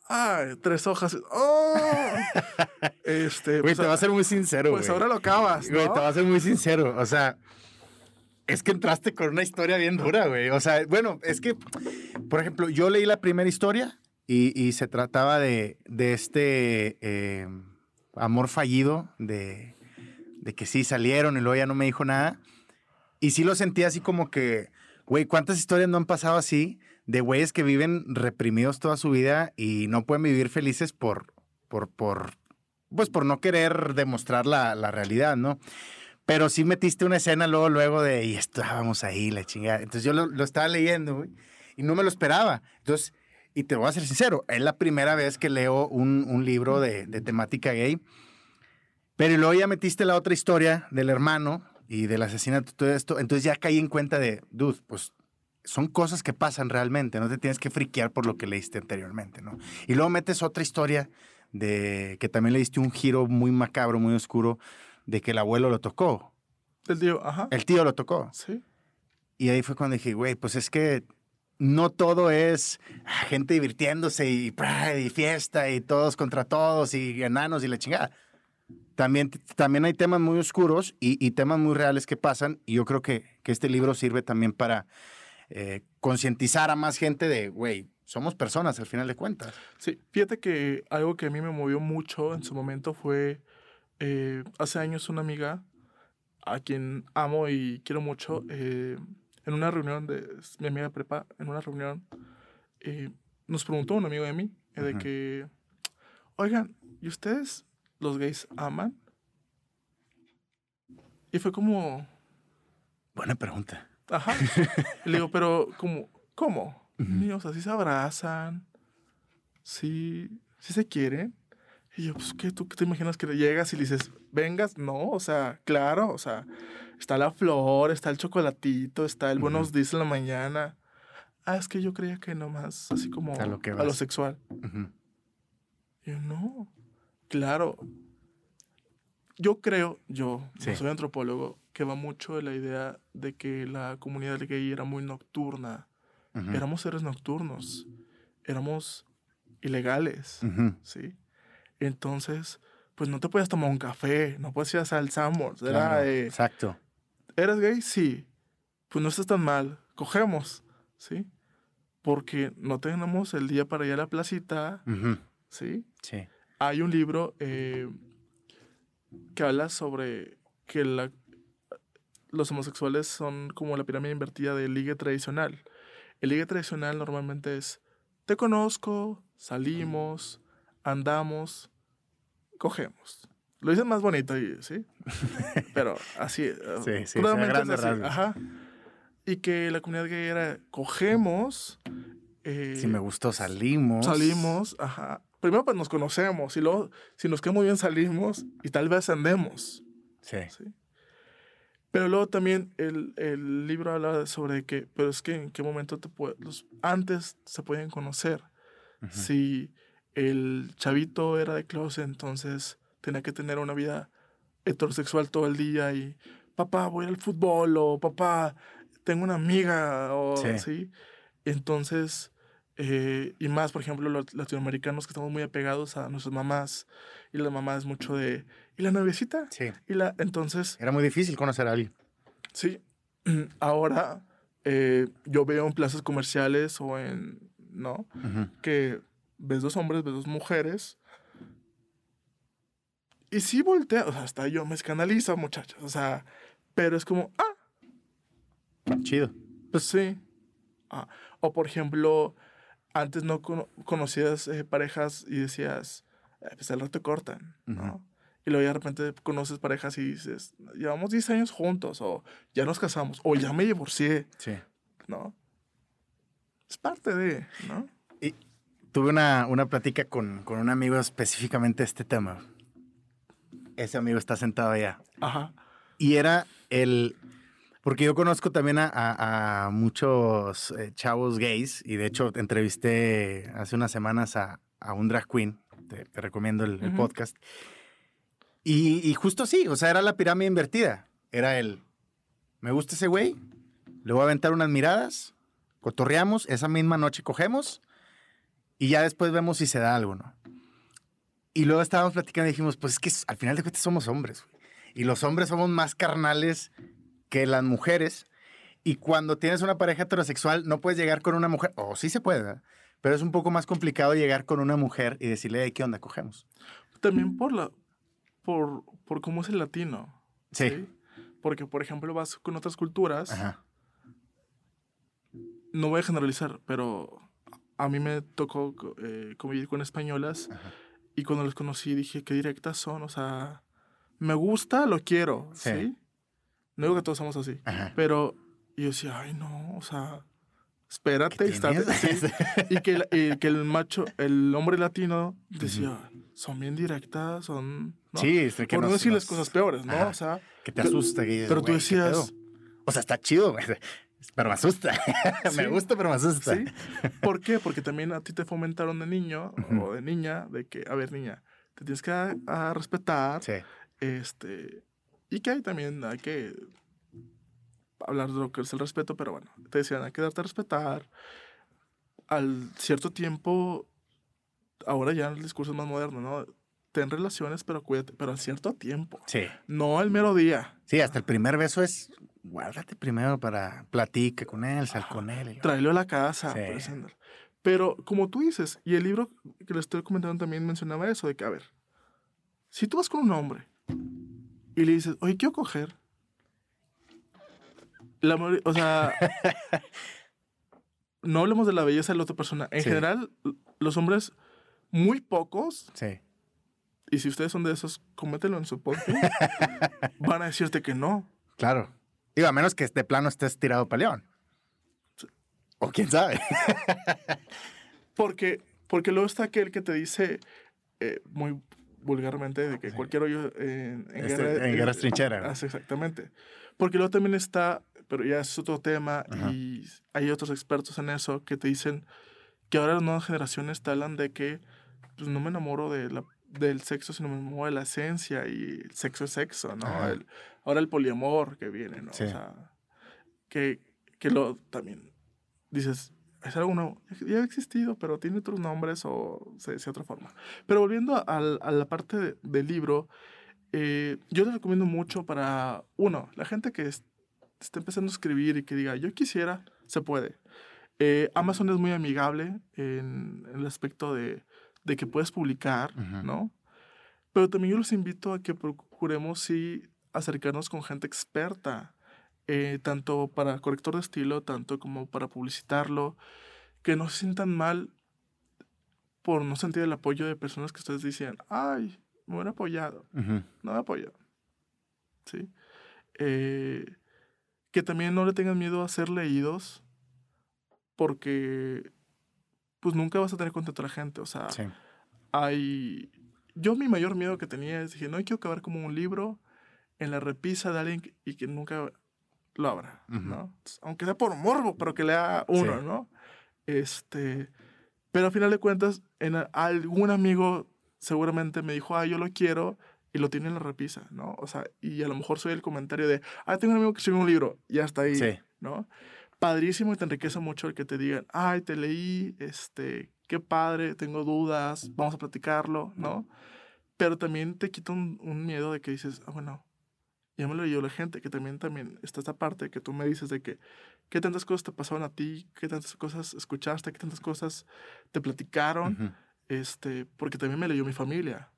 Ay, tres hojas. ¡Oh! este, güey, pues, te va a ser muy sincero, Pues ahora lo acabas, ¿no? Güey, te va a ser muy sincero. O sea, es que entraste con una historia bien dura, güey. O sea, bueno, es que, por ejemplo, yo leí la primera historia y, y se trataba de, de este eh, amor fallido, de, de que sí salieron y luego ya no me dijo nada. Y sí lo sentí así como que, güey, ¿cuántas historias no han pasado así? De güeyes que viven reprimidos toda su vida y no pueden vivir felices por, por, por, pues por no querer demostrar la, la realidad, ¿no? Pero sí metiste una escena luego, luego de, y estábamos ahí, la chingada. Entonces yo lo, lo estaba leyendo, y no me lo esperaba. Entonces, y te voy a ser sincero, es la primera vez que leo un, un libro de, de, temática gay. Pero luego ya metiste la otra historia del hermano y del asesinato, todo esto. Entonces ya caí en cuenta de, dude, pues son cosas que pasan realmente, no te tienes que friquear por lo que leíste anteriormente, ¿no? Y luego metes otra historia de que también le diste un giro muy macabro, muy oscuro, de que el abuelo lo tocó. El tío, ajá. El tío lo tocó. Sí. Y ahí fue cuando dije, güey, pues es que no todo es gente divirtiéndose y, y fiesta y todos contra todos y enanos y la chingada. También, también hay temas muy oscuros y, y temas muy reales que pasan y yo creo que, que este libro sirve también para eh, concientizar a más gente de, güey, somos personas al final de cuentas. Sí, fíjate que algo que a mí me movió mucho en su momento fue, eh, hace años una amiga, a quien amo y quiero mucho, eh, en una reunión de mi amiga prepa, en una reunión, nos preguntó un amigo de mí, de que, oigan, ¿y ustedes los gays aman? Y fue como... Buena pregunta. Ajá. le digo, pero ¿cómo? ¿Cómo? o sea, sí se abrazan, sí, sí se quieren. Y yo, pues, ¿qué? ¿Tú qué te imaginas que le llegas y le dices, vengas? No, o sea, claro, o sea, está la flor, está el chocolatito, está el buenos días en la mañana. Ah, es que yo creía que nomás, así como a lo, que a lo sexual. Y yo, no, claro. Yo creo, yo, no soy antropólogo, que va mucho de la idea de que la comunidad gay era muy nocturna. Éramos seres nocturnos, éramos ilegales, ¿sí? Entonces, pues no te podías tomar un café, no podías ir a Salsamos. Era, exacto. ¿Eres gay? Sí. Pues no estás tan mal, cogemos, ¿sí? Porque no tenemos el día para ir a la placita, ¿sí? Sí. Hay un libro eh, que habla sobre que la, los homosexuales son como la pirámide invertida del ligue tradicional. El ligue tradicional normalmente es, te conozco, salimos, andamos, cogemos. Lo dicen más bonito, ¿sí? Pero así, sí, sí, Ajá. Y que la comunidad gay era, cogemos. Eh, si me gustó, salimos. Salimos, ajá. Primero pues nos conocemos y luego, si nos queda muy bien, salimos y tal vez andemos. Sí. ¿sí? Pero luego también el, el, libro habla sobre que, pero es que en qué momento te los, antes se pueden conocer. Si el chavito era de closet, entonces tenía que tener una vida heterosexual todo el día y papá, voy al fútbol o papá, tengo una amiga o sí. Entonces, eh, y más, por ejemplo, los latinoamericanos que estamos muy apegados a nuestras mamás y la mamá es mucho de ¿Y la noviecita? Sí. Y la, entonces... Era muy difícil conocer a alguien. Sí. Ahora eh, yo veo en plazas comerciales o en... ¿No? Que ves dos hombres, ves dos mujeres. Y sí voltea, o sea, hasta yo me escandalizo, muchachos. O sea, pero es como, ah. Chido. Pues sí. Ah. O por ejemplo, antes no conocías eh, parejas y decías, eh, pues al rato cortan, ¿no? Y luego de repente conoces parejas y dices, llevamos 10 años juntos, o ya nos casamos, o ya me divorcié. Sí. ¿No? Es parte de, ¿no? Y tuve una, una plática con, con un amigo específicamente de este tema. Ese amigo está sentado allá. Ajá. Y era el... Porque yo conozco también a, a, muchos eh, chavos gays y de hecho entrevisté hace unas semanas a, a un drag queen, te, recomiendo el, el podcast, y, justo sí, o sea, era la pirámide invertida. Era el, me gusta ese güey, le voy a aventar unas miradas, cotorreamos, esa misma noche cogemos y ya después vemos si se da algo, ¿no? Y luego estábamos platicando y dijimos, pues es que al final de cuentas somos hombres, güey. Y los hombres somos más carnales que las mujeres. Y cuando tienes una pareja heterosexual, no puedes llegar con una mujer, o sí se puede, pero es un poco más complicado llegar con una mujer y decirle, ¿qué onda? Cogemos. También por la, por, por cómo es el latino. Sí. Porque, por ejemplo, vas con otras culturas. No voy a generalizar, pero a mí me tocó eh, convivir con españolas. Y cuando las conocí dije, qué directas son. O sea, me gusta, lo quiero. Sí. No digo que todos somos así. Pero yo decía, ay, no, o sea, espérate, estate. y que el, que el macho, el hombre latino decía, son bien directas, son. Sí, es que Por no, decirles cosas peores, ¿no? O sea. Que te asusta. pero tú decías. O sea, está chido, güey. Pero me asusta. me gusta, pero me asusta. ¿Sí? ¿Por qué? Porque también a ti te fomentaron de niño o de niña de que, a ver, niña, te tienes que a, respetar. Sí. Este. Y que hay también, hay que hablar de lo que es el respeto, pero bueno, te decían, hay que darte a respetar. Al cierto tiempo, ahora ya el discurso es más moderno, ¿no? Ten relaciones, pero cuídate, pero al cierto tiempo. Sí. No al mero día. Sí, hasta el primer beso es guárdate primero para platique con él, sal con él. Tráelo a la casa. Pues, pero como tú dices, y el libro que le estoy comentando también mencionaba eso, de que, a ver, si tú vas con un hombre y le dices, oye, quiero coger, la, o sea, no hablemos de la belleza de la otra persona. En general, los hombres, muy pocos. Sí. Y si ustedes son de esos, comételo en su podcast. van a decirte que no. Claro. Digo, a menos que este plano estés tirado para león. O quién sabe. porque, porque luego está aquel que te dice eh, muy vulgarmente de que cualquier hoyo en, en, este, guerra, en guerra es trinchera. exactamente. Porque luego también está pero ya es otro tema y hay otros expertos en eso que te dicen que ahora las nuevas generaciones te hablan de que pues no me enamoro de la, del sexo, sino me enamoro de la esencia y el sexo es sexo, ¿no? ahora el poliamor que viene, ¿no? O sea, que, que lo también dices, es algo nuevo, ya ha existido, pero tiene otros nombres o se dice de otra forma. Pero volviendo a, a la parte del libro, eh, yo te recomiendo mucho para, uno, la gente que es, está empezando a escribir y que diga, yo quisiera, se puede. Eh, Amazon es muy amigable en, el aspecto de, de, que puedes publicar, ¿no? Pero también yo los invito a que procuremos sí acercarnos con gente experta, eh, tanto para corrector de estilo, tanto como para publicitarlo, que no se sientan mal por no sentir el apoyo de personas que ustedes dicen, ay, me hubiera apoyado. No me apoyado. ¿Sí? Eh, que también no le tengan miedo a ser leídos porque pues nunca vas a tener contento a la gente, o sea, hay... Yo mi mayor miedo que tenía es, dije, no quiero acabar como un libro en la repisa de alguien y que nunca lo abra, ¿no? Aunque sea por morbo, pero que lea uno, ¿no? Este, pero al final de cuentas, en algún amigo seguramente me dijo, ah, yo lo quiero, y lo tiene en la repisa, ¿no? O sea, y a lo mejor soy el comentario de, ah, tengo un amigo que escribió un libro, ya está ahí, sí. ¿no? Padrísimo y te enriquece mucho el que te digan, ay, te leí, este, qué padre, tengo dudas, vamos a platicarlo, ¿no? Pero también te quita un, un miedo de que dices, ah, bueno, ya me lo leyó la gente, que también, también está esta parte que tú me dices de que, qué tantas cosas te pasaron a ti, qué tantas cosas escuchaste, qué tantas cosas te platicaron, este, porque también me leyó mi familia.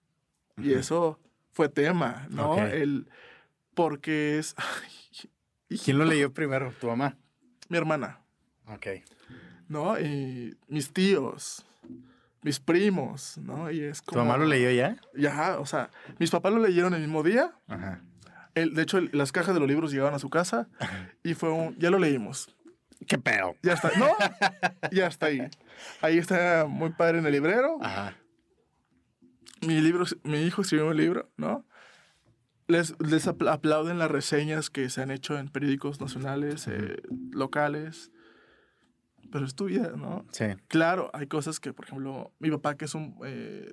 Y eso fue tema, ¿no? El, porque es... ¿Y quién lo leyó primero? ¿Tu mamá? Mi hermana. Ok. ¿No? Y mis tíos, mis primos, ¿no? Y es como... ¿Tu mamá lo leyó ya? Ya, o sea, mis papás lo leyeron el mismo día. Ajá. El, de hecho, las cajas de los libros llegaban a su casa y fue un... Ya lo leímos. ¿Qué pedo? Ya está. No, ya está ahí. Ahí está muy padre en el librero. Ajá mi, libro, mi hijo escribió un libro, ¿no? Les, les aplauden las reseñas que se han hecho en periódicos nacionales, eh, locales, pero es tu vida, ¿no? Sí. Claro, hay cosas que, por ejemplo, mi papá que es un... Eh,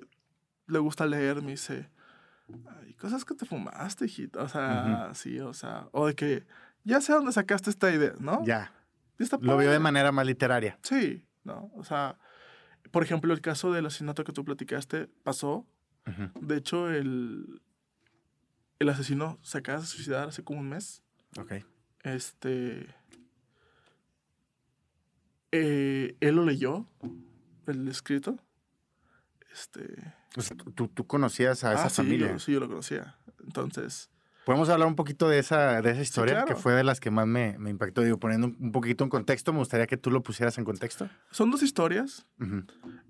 le gusta leer, me dice, hay cosas que te fumaste, hijito, o sea, sí, o sea, o de que ya sé dónde sacaste esta idea, ¿no? Ya. Lo vio de manera más literaria. Sí, ¿no? O sea, por ejemplo, el caso del asesinato que tú platicaste pasó. De hecho, el, el asesino se acaba de suicidar hace como un mes. Ok. Este. Eh, él lo leyó, el escrito. Este. ¿tú, ¿tú, conocías a esa ah, familia. sí, yo lo conocía. Entonces. Podemos hablar un poquito de esa, de esa historia, que fue de las que más me, me, impactó. Digo, poniendo un poquito en contexto, me gustaría que tú lo pusieras en contexto. Son dos historias.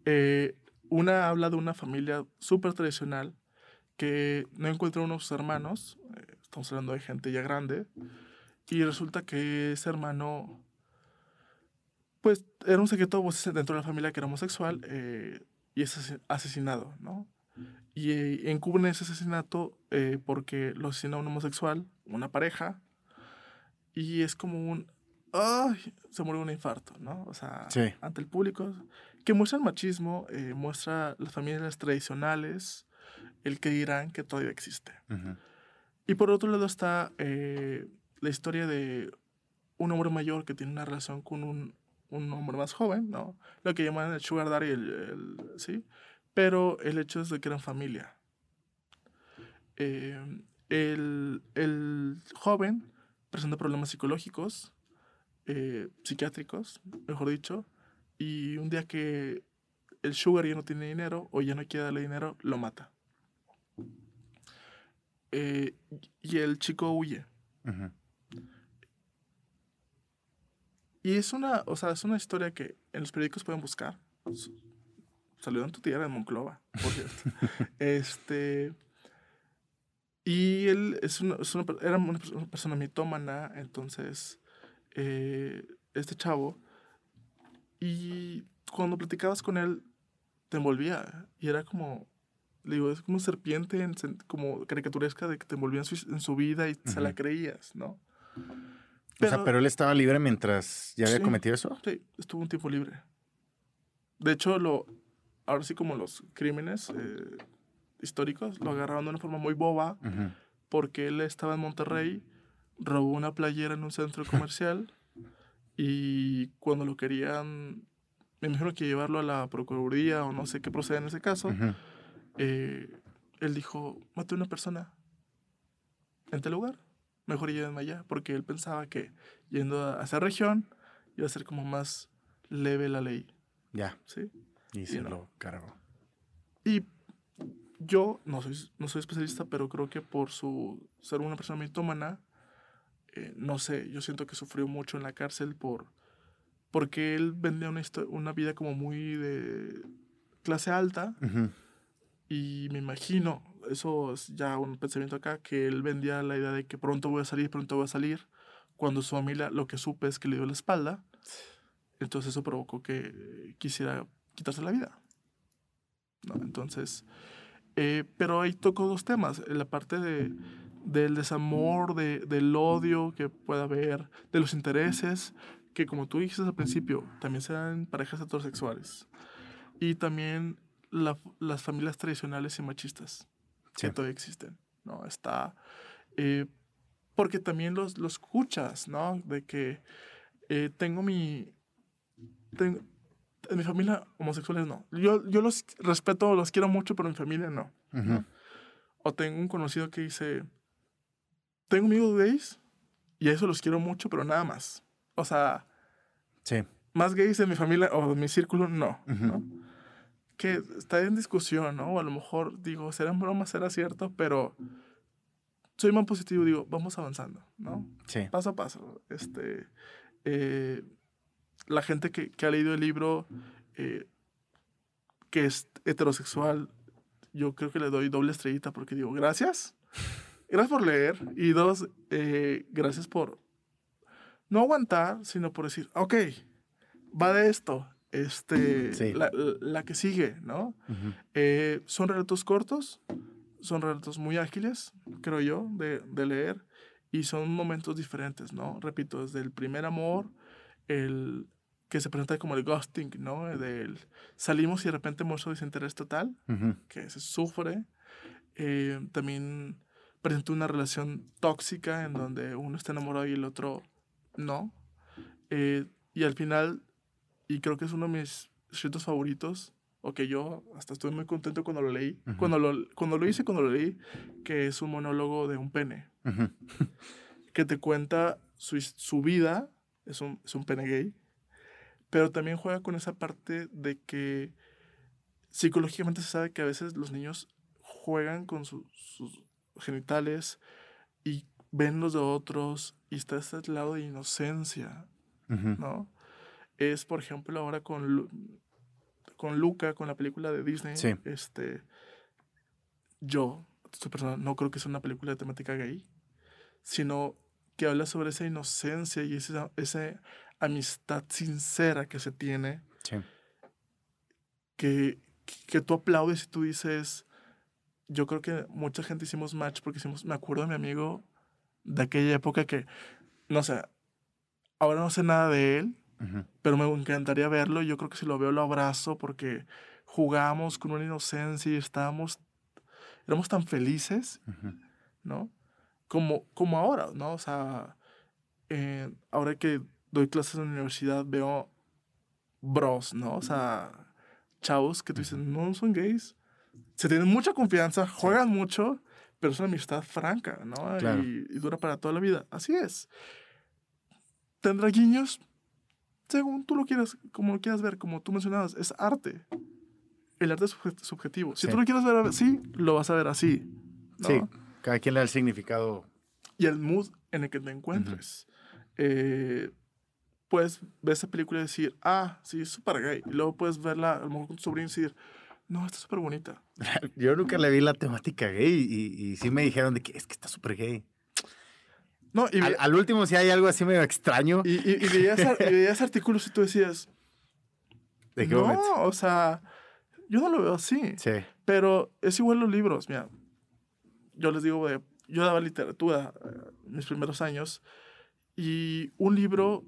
Eh, una habla de una familia súper tradicional que no encuentra unos hermanos. Eh, estamos hablando de gente ya grande. Y resulta que ese hermano, pues, era un secreto dentro de la familia que era homosexual eh, y es asesinado, ¿no? Y eh, encubren ese asesinato eh, porque lo asesina un homosexual, una pareja, y es como un, ay, se murió un infarto, ¿no? O sea, ante el público, que muestra el machismo, eh, muestra las familias tradicionales, el que dirán que todavía existe. Y por otro lado está la historia de un hombre mayor que tiene una relación con un, un hombre más joven, ¿no? Lo que llaman el sugar daddy, el, ¿sí? Pero el hecho es de que eran familia. Eh, el, joven presenta problemas psicológicos, eh, psiquiátricos, mejor dicho, y un día que el sugar ya no tiene dinero o ya no quiere darle dinero, lo mata. Eh, y el chico huye. Y es una, o sea, es una historia que en los periódicos pueden buscar salió en tu tierra, en Monclova, por cierto. este. Y él es una, era una persona mitómana, entonces, eh, este chavo, y cuando platicabas con él, te envolvía, y era como, le digo, es como una serpiente, como caricaturesca de que te envolvía en su, vida y se la creías, ¿no? Pero, o sea, pero él estaba libre mientras ya había cometido eso. Sí, estuvo un tiempo libre. De hecho, lo, ahora sí como los crímenes eh, históricos, lo agarraron de una forma muy boba, porque él estaba en Monterrey, robó una playera en un centro comercial y cuando lo querían, me imagino que llevarlo a la Procuraduría o no sé qué procede en ese caso, eh, él dijo, maté a una persona en tal lugar, mejor llévenme allá, porque él pensaba que yendo a esa región iba a ser como más leve la ley. Ya. ¿Sí? Y se lo cargó. Y yo no soy, no soy especialista, pero creo que por su ser una persona mitómana, eh, no sé, yo siento que sufrió mucho en la cárcel por porque él vendía una, una vida como muy de clase alta. Y me imagino, eso es ya un pensamiento acá, que él vendía la idea de que pronto voy a salir, pronto voy a salir, cuando su familia lo que supe es que le dio la espalda. Entonces eso provocó que quisiera quitarse la vida. ¿no? Entonces, eh, pero ahí toco dos temas, la parte de, del desamor, de, del odio que puede haber, de los intereses, que como tú dijiste al principio, también se dan parejas heterosexuales. Y también las familias tradicionales y machistas que todavía existen, ¿no? Está... Eh, porque también los, los escuchas, ¿no? De que eh, tengo mi... Tengo, en mi familia homosexuales no. Yo, yo los respeto, los quiero mucho, pero en mi familia no. O tengo un conocido que dice, tengo amigos gays y a eso los quiero mucho, pero nada más. O sea, sí. más gays en mi familia o en mi círculo, no. Que está en discusión, ¿no? O a lo mejor digo, será broma, será cierto, pero soy más positivo, digo, vamos avanzando, ¿no? Sí. Paso a paso. Este, eh, la gente que, que ha leído el libro, eh, que es heterosexual, yo creo que le doy doble estrellita porque digo, gracias. Gracias por leer. Y dos, eh, gracias por no aguantar, sino por decir, ok, va de esto. Este, la, la, que sigue, ¿no? Eh, son relatos cortos, son relatos muy ágiles, creo yo, de, de leer, y son momentos diferentes, ¿no? Repito, desde el primer amor, el, que se presenta como el ghosting, ¿no? Del salimos y de repente muestro desinterés total, que se sufre. Eh, también presenta una relación tóxica en donde uno está enamorado y el otro no. Eh, y al final, y creo que es uno de mis escritos favoritos, o que yo hasta estoy muy contento cuando lo leí, cuando, lo, cuando lo hice, cuando lo leí, que es un monólogo de un pene, que te cuenta su, su vida, es un, es un pene gay, pero también juega con esa parte de que psicológicamente se sabe que a veces los niños juegan con sus genitales y ven los de otros y está este lado de inocencia, ¿no? Es, por ejemplo, ahora con, con Luca, con la película de Disney, este, yo, no creo que sea una película de temática gay, sino que habla sobre esa inocencia y esa, esa amistad sincera que se tiene. Que, que tú aplaudes y tú dices, yo creo que mucha gente hicimos match porque hicimos, me acuerdo de mi amigo de aquella época que, no sé, ahora no sé nada de él, pero me encantaría verlo. Yo creo que si lo veo lo abrazo porque jugamos con una inocencia y estábamos, éramos tan felices, ¿no? Como, como ahora, ¿no? O sea, eh, ahora que doy clases en la universidad veo bros, ¿no? O sea, chavos que tú dices, no son gays, se tienen mucha confianza, juegan mucho, pero es una amistad franca, ¿no? Y, dura para toda la vida. Así es. ¿Tendrá guiños? Según tú lo quieras, como lo quieras ver, como tú mencionabas, es arte. El arte es subjetivo. Si tú lo quieres ver así, lo vas a ver así. Sí, cada quien le da el significado. Y el mood en el que te encuentres. Eh, puedes ver esa película y decir, ah, sí, es súper gay. Y luego puedes verla a lo mejor con tu sobrino y decir, no, está súper bonita. Yo nunca le vi la temática gay y, y sí me dijeron de que es que está súper gay. No, y al, último si hay algo así medio extraño. Y, y, y veías, artículos y tú decías... ¿De qué no, o sea, yo no lo veo así. Sí. Pero es igual los libros, mira. Yo les digo, yo daba literatura en eh, mis primeros años y un libro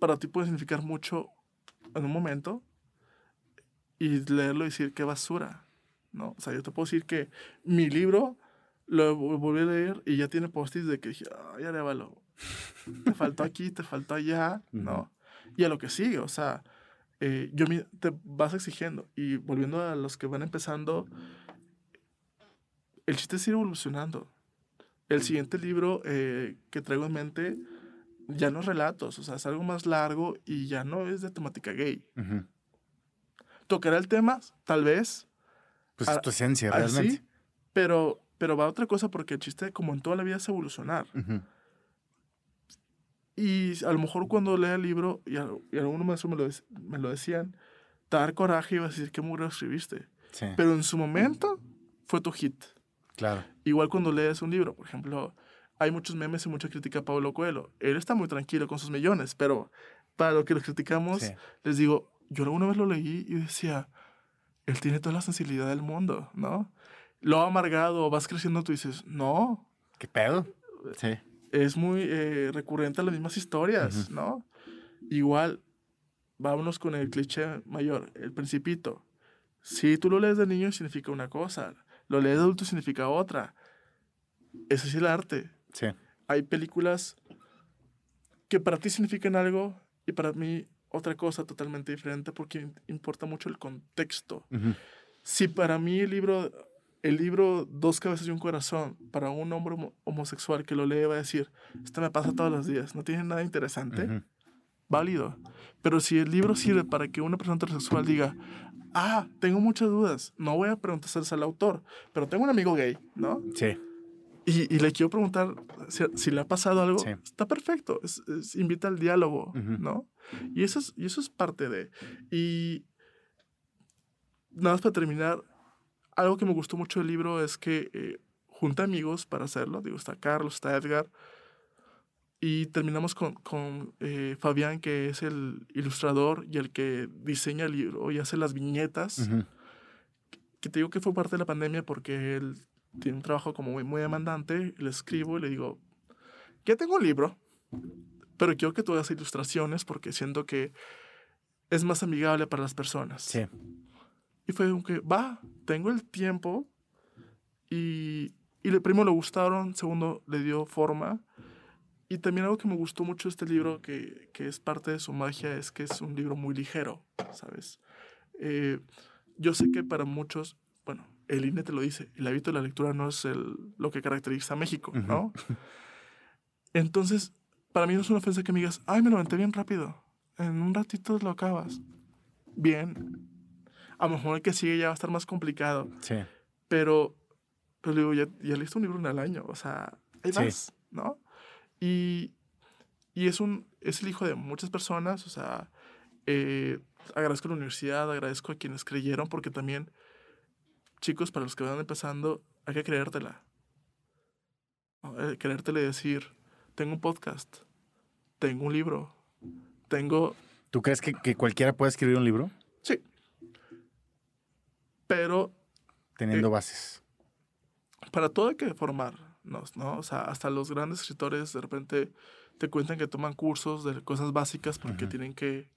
para ti puede significar mucho en un momento y leerlo y decir qué basura, ¿no? O sea, yo te puedo decir que mi libro lo volví a leer y ya tiene postis de que dije, ay, Arevalo, te faltó aquí, te faltó allá, ¿no? Y a lo que sigue, o sea, eh, yo te vas exigiendo. Y volviendo a los que van empezando, el chiste es ir evolucionando. El siguiente libro eh, que traigo en mente ya no es relatos, o sea, es algo más largo y ya no es de temática gay tocará el tema, tal vez. Pues es tu esencia, realmente. pero, pero va a otra cosa porque el chiste, como en toda la vida, es evolucionar. Y a lo mejor cuando lea el libro, y, algunos maestros me lo, me lo decían, te dar coraje y vas a decir, qué mugre escribiste. Sí. Pero en su momento fue tu hit. Claro. Igual cuando lees un libro, por ejemplo, hay muchos memes y mucha crítica a Pablo Coelho. Él está muy tranquilo con sus millones, pero para lo que lo criticamos, les digo, yo alguna vez lo leí y decía, él tiene toda la sensibilidad del mundo, ¿no? Lo amargado, vas creciendo, tú dices, no. ¿Qué pedo? Sí. Es muy eh, recurrente a las mismas historias, ¿no? Igual, vámonos con el cliché mayor, el principito. Si tú lo lees de niño significa una cosa, lo lees de adulto significa otra. Ese es el arte. Sí. Hay películas que para ti significan algo y para mí otra cosa totalmente diferente porque importa mucho el contexto. Si para mí el libro, el libro Dos cabezas y un corazón, para un hombre homosexual que lo lee va a decir, esto me pasa todos los días, no tiene nada interesante, válido. Pero si el libro sirve para que una persona transexual diga, ah, tengo muchas dudas, no voy a preguntarse al autor, pero tengo un amigo gay, ¿no? Sí. Y, y, le quiero preguntar si, le ha pasado algo. Está perfecto. invita al diálogo, ¿no? Y eso, es, y eso es parte de. Y nada más para terminar, algo que me gustó mucho del libro es que eh, junta amigos para hacerlo. Digo, está Carlos, está Edgar. Y terminamos con, con eh, Fabián, que es el ilustrador y el que diseña el libro y hace las viñetas. Que te digo que fue parte de la pandemia porque él tiene un trabajo como muy, muy demandante, le escribo y le digo, ya tengo un libro, pero quiero que tú hagas ilustraciones porque siento que es más amigable para las personas. Sí. Y fue como que, va, tengo el tiempo y, Y el primero le gustaron, segundo le dio forma. Y también algo que me gustó mucho de este libro, que, que es parte de su magia, es que es un libro muy ligero, ¿sabes? Eh, yo sé que para muchos, bueno, el INE te lo dice, el hábito de la lectura no es el, lo que caracteriza a México, ¿no? Entonces, para mí no es una ofensa que me digas, ay, me lo aventé bien rápido, en un ratito lo acabas. Bien. A lo mejor el que sigue ya va a estar más complicado. Sí. Pero, pero digo, ya, ya leíste un libro en el año, o sea, hay más, ¿no? Y, y es, un, es el hijo de muchas personas, o sea, eh, agradezco a la universidad, agradezco a quienes creyeron, porque también, chicos, para los que van empezando, hay que creértela. Creértela y decir, tengo un podcast, tengo un libro, tengo... ¿Tú crees que, que cualquiera puede escribir un libro? Pero... Teniendo eh, bases. Para todo hay que formarnos, ¿no? O sea, hasta los grandes escritores de repente te cuentan que toman cursos de cosas básicas porque tienen que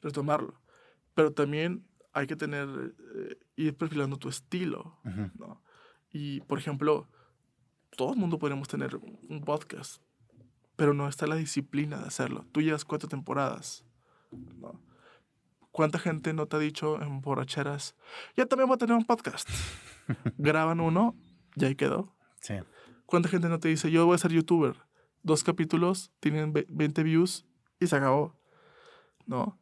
retomarlo. Pero también hay que tener, eh, ir perfilando tu estilo, ¿no? Y, por ejemplo, todo el mundo podríamos tener un podcast, pero no está la disciplina de hacerlo. Tú llevas cuatro temporadas, ¿no? ¿Cuánta gente no te ha dicho en borracheras, ya también voy a tener un podcast? Graban uno y ahí quedó. Sí. ¿Cuánta gente no te dice, yo voy a ser youtuber? Dos capítulos, tienen 20 views y se acabó. ¿No?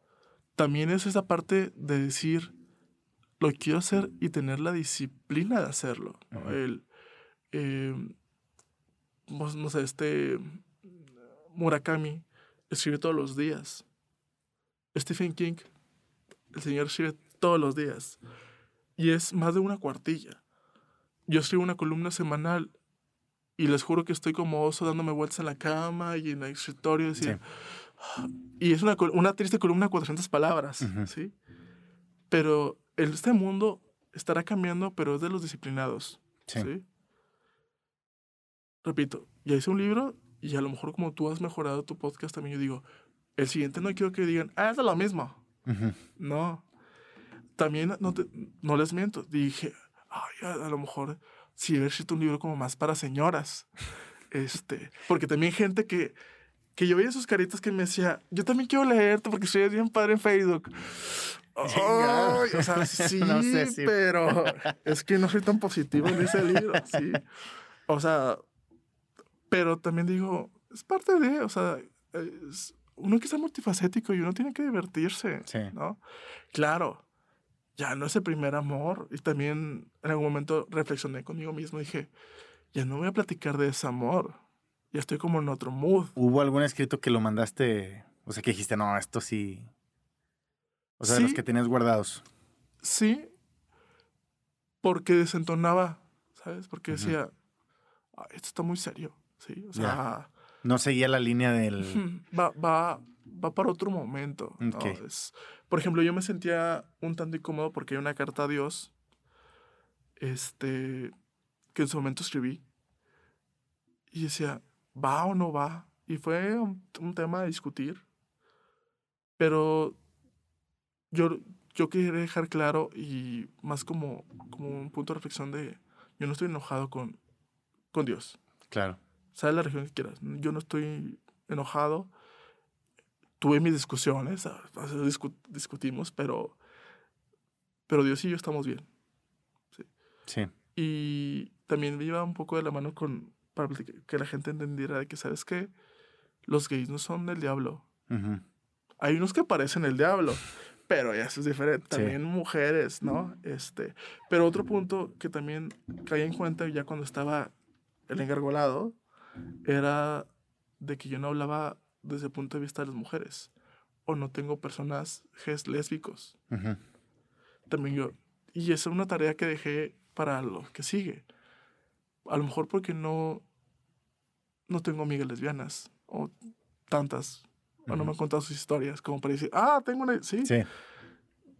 también es esa parte de decir, lo quiero hacer y tener la disciplina de hacerlo. El, em, pues, no sé, este Murakami escribe todos los días. Stephen King, el señor escribe todos los días. Y es más de una cuartilla. Yo escribo una columna semanal y les juro que estoy como oso dándome vueltas en la cama y en el escritorio. Y es una, una triste columna de 400 palabras, ¿sí? Pero este mundo estará cambiando, pero es de los disciplinados, sí. Repito, ya hice un libro y a lo mejor como tú has mejorado tu podcast también yo digo, el siguiente no quiero que digan, ah, es de lo mismo. No. También no, te, no les miento. Dije, ay, a, lo mejor si sí, haber escrito un libro como más para señoras. Este, porque también gente que que yo veía sus caritas que me decía, yo también quiero leerte porque soy bien padre en Facebook. o sea, sí, pero es que no soy tan positivo en ese libro, sí. O sea, pero también digo, es parte de, o sea, uno que ser multifacético y uno tiene que divertirse, sí. ¿no? Claro, ya no es el primer amor. Y también en algún momento reflexioné conmigo mismo y dije, ya no voy a platicar de ese amor ya estoy como en otro mood. ¿Hubo algún escrito que lo mandaste? O sea, que dijiste, no, esto sí. O sea, de los que tenías guardados. Sí, porque desentonaba, ¿sabes? Porque decía, esto está muy serio, ¿sí? O sea. No seguía la línea del. Va, va, va para otro momento. Es, por ejemplo, yo me sentía un tanto incómodo porque hay una carta a Dios este, que en su momento escribí. Y decía, ¿va o no va? Y fue un, tema de discutir. Pero yo, yo quería dejar claro y más como, como un punto de reflexión de, yo no estoy enojado con, con Dios. Claro. ¿Sabes la región que quieras? Yo no estoy enojado. Tuve mis discusiones, discutimos, pero, pero Dios y yo estamos bien. Sí. sí. Y también iba un poco de la mano con, para que la gente entendiera de que, ¿sabes qué? Los gays no son del diablo. Hay unos que parecen el diablo, pero ya eso es diferente. También mujeres, ¿no? Este, pero otro punto que también caí en cuenta ya cuando estaba el engargolado era de que yo no hablaba desde el punto de vista de las mujeres o no tengo personas lésbicos. También yo, y esa es una tarea que dejé para lo que sigue. A lo mejor porque no, no tengo amigas lesbianas o tantas. O no me han contado sus historias como para decir, ah, tengo una... Sí. sí.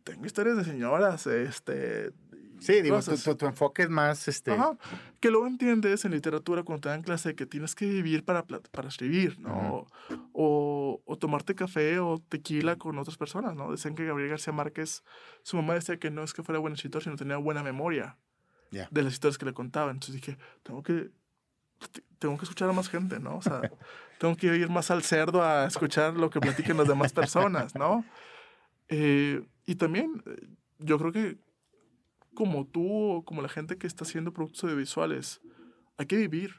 Tengo historias de señoras, este... Sí, digo, tu, tu, enfoque es más, este... Ajá. Que luego entiendes en literatura cuando te dan clase que tienes que vivir para, para escribir, ¿no? o, o, tomarte café o tequila con otras personas, ¿no? Decían que Gabriel García Márquez, su mamá decía que no es que fuera buen escritor, sino tenía buena memoria. de las historias que le contaban. Entonces dije, tengo que, tengo que escuchar a más gente, ¿no? O sea, tengo que ir más al cerdo a escuchar lo que platiquen las demás personas, ¿no? Eh, y también, eh, yo creo que como tú o como la gente que está haciendo productos audiovisuales, hay que vivir.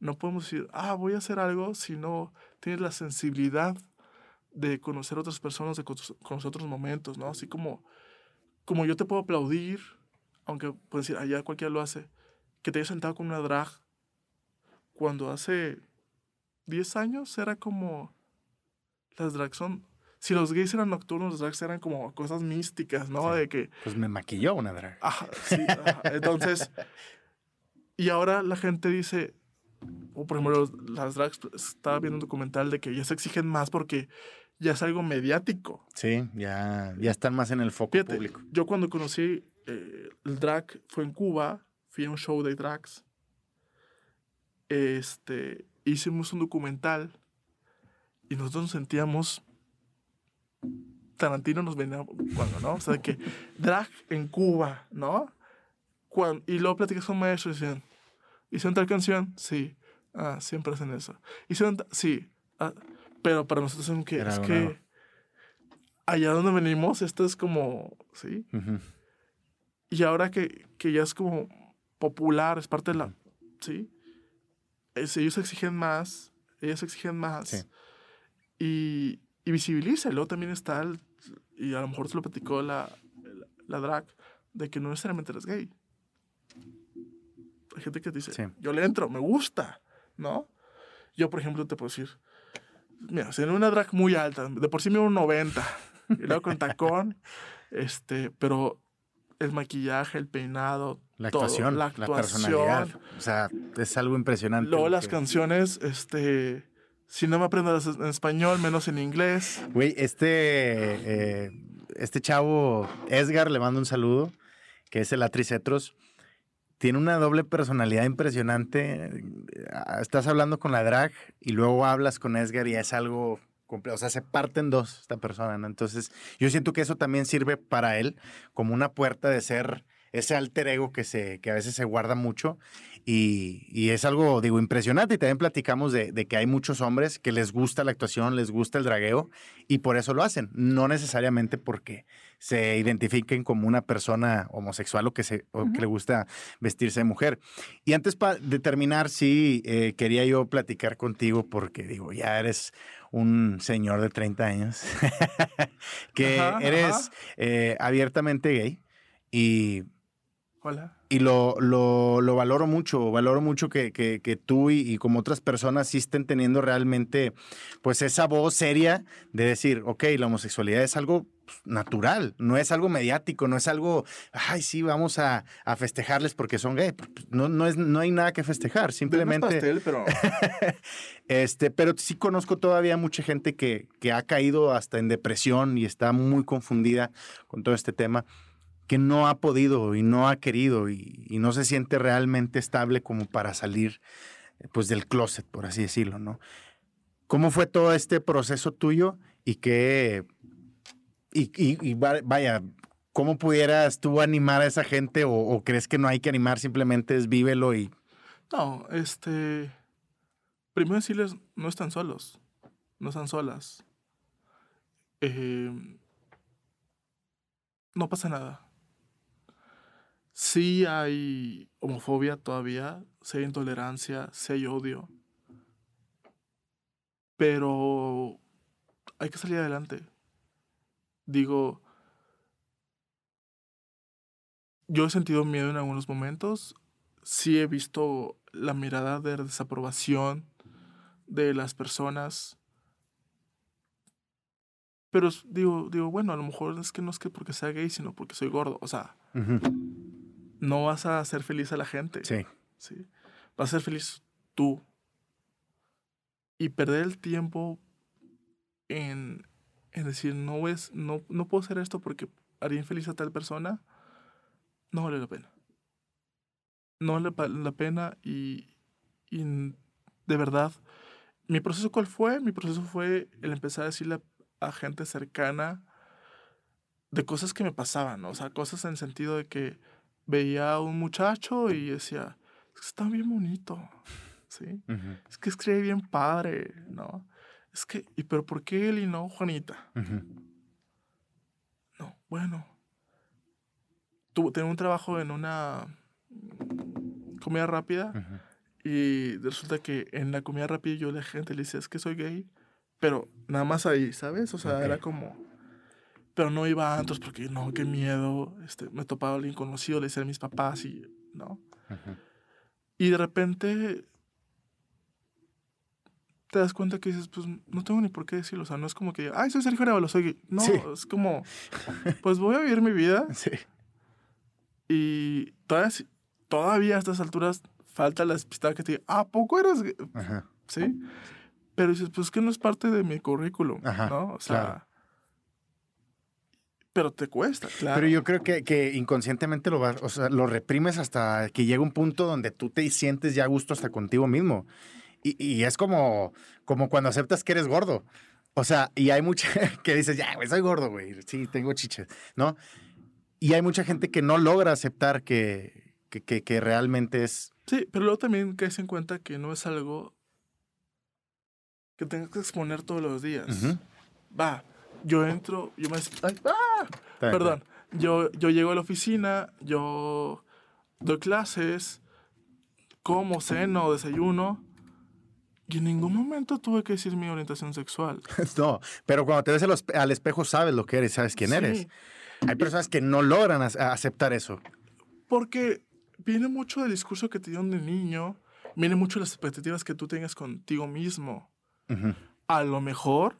No podemos decir, ah, voy a hacer algo si no tienes la sensibilidad de conocer a otras personas, de conocer otros momentos, ¿no? Así como, como yo te puedo aplaudir, aunque puedes decir, allá cualquiera lo hace, que te hayas sentado con una drag cuando hace 10 años era como, las drags son, si los gays eran nocturnos, los drags eran como cosas místicas, ¿no? De que... Pues me maquilló una drag. Ajá, sí, Entonces, y ahora la gente dice, o por ejemplo, las drags, estaba viendo un documental de que ya se exigen más porque ya es algo mediático. Sí, ya, ya están más en el foco público. Yo cuando conocí eh, el drag fue en Cuba, fui a un show de drags. Este, hicimos un documental y nosotros nos sentíamos Tarantino nos venía cuando, ¿no? O sea, que drag en Cuba, ¿no? Cuando, y luego platicas con maestros y decían, ¿hicieron tal canción? Sí. Ah, siempre hacen eso. ¿Hicieron Sí. Ah, pero para nosotros es que, es que allá donde venimos, esto es como, ¿sí? Y ahora que, que, ya es como popular, es parte de la, ¿sí? Es, ellos exigen más, ellos exigen más. Y, y visibiliza. Luego también está, el, y a lo mejor se lo platicó la, la, drag, de que no necesariamente eres gay. Hay gente que dice, yo le entro, me gusta, ¿no? Yo, por ejemplo, te puedo decir, mira, en una drag muy alta, de por sí me un 90, y luego con tacón, este, pero el maquillaje, el peinado, la actuación, la, actuación, la personalidad, o sea, es algo impresionante. Luego las canciones, este, si no me aprendo en español, menos en inglés. Güey, este, eh, este chavo, Edgar, le mando un saludo, que es el Atricetros tiene una doble personalidad impresionante. Estás hablando con la drag y luego hablas con Edgar y es algo. O sea, se parten dos esta persona, ¿no? Entonces, yo siento que eso también sirve para él como una puerta de ser ese alter ego que, se, que a veces se guarda mucho y, es algo, digo, impresionante. Y también platicamos de, que hay muchos hombres que les gusta la actuación, les gusta el dragueo y por eso lo hacen. No necesariamente porque se identifiquen como una persona homosexual o que, se, que le gusta vestirse de mujer. Y antes de terminar, sí, eh, quería yo platicar contigo porque, digo, ya eres un señor de 30 años, que eres eh, abiertamente gay y y lo, lo, lo, valoro mucho, valoro mucho que, que, que tú y, y, como otras personas sí estén teniendo realmente pues esa voz seria de decir, ok, la homosexualidad es algo pues, natural, no es algo mediático, no es algo, ay, sí, vamos a, a festejarles porque son gay. Pues, no, no, es, no hay nada que festejar, simplemente... Pastel, pero... este, pero sí conozco todavía mucha gente que, que ha caído hasta en depresión y está muy confundida con todo este tema que no ha podido y no ha querido y, no se siente realmente estable como para salir pues del closet, por así decirlo, ¿no? ¿Cómo fue todo este proceso tuyo y qué, y, vaya, cómo pudieras tú animar a esa gente o, crees que no hay que animar, simplemente es vívelo y... No, este, primero decirles, no están solos, no están solas. Eh, no pasa nada sí hay homofobia todavía, sí hay intolerancia, sí hay odio, pero hay que salir adelante. Digo, yo he sentido miedo en algunos momentos, sí he visto la mirada de desaprobación de las personas. Pero digo, digo, bueno, a lo mejor es que no es que porque sea gay, sino porque soy gordo. O sea, no vas a hacer feliz a la gente. Sí. ¿sí? Vas a ser feliz tú. Y perder el tiempo en, en decir, no, es, no, no puedo hacer esto porque haría infeliz a tal persona, no vale la pena. No vale la pena y, y de verdad, mi proceso cuál fue? Mi proceso fue el empezar a decirle a, gente cercana de cosas que me pasaban, o sea, cosas en el sentido de que veía a un muchacho y decía, es que está bien bonito, ¿sí? Es que escribe bien padre, ¿no? Es que, ¿y pero por qué él y no Juanita? No, bueno. Tuve, tenía un trabajo en una comida rápida y resulta que en la comida rápida yo la gente le decía, es que soy gay, pero nada más ahí, ¿sabes? O sea, era como... Pero no iba a antros porque no, qué miedo. Este, me topaba a alguien conocido, le decía a mis papás y, ¿no? Y de repente te das cuenta que dices, pues no tengo ni por qué decirlo. O sea, no es como que, ay, soy Sergio Arevalo, soy. No, es como, pues voy a vivir mi vida. Sí. Y todavía, todavía a estas alturas falta la despistada que te diga, ¿a poco eres? Sí. Pero dices, pues que no es parte de mi currículum, ¿no? O sea. Pero te cuesta, claro. Pero yo creo que, que inconscientemente lo vas, o sea, lo reprimes hasta que llega un punto donde tú te sientes ya a gusto hasta contigo mismo. Y, es como, como cuando aceptas que eres gordo. O sea, y hay mucha que dices, ya, güey, soy gordo, güey. Sí, tengo chiches, ¿no? Y hay mucha gente que no logra aceptar que, que, que, realmente es. Sí, pero luego también caes en cuenta que no es algo que tengas que exponer todos los días. Va, yo entro, yo me. ¡ah! Perdón. Yo, yo llego a la oficina, yo doy clases, como, ceno, desayuno y en ningún momento tuve que decir mi orientación sexual. no, pero cuando te ves al espejo sabes lo que eres, sabes quién eres. Hay personas que no logran aceptar eso. Porque viene mucho del discurso que te dieron de niño, viene mucho de las expectativas que tú tengas contigo mismo. A lo mejor,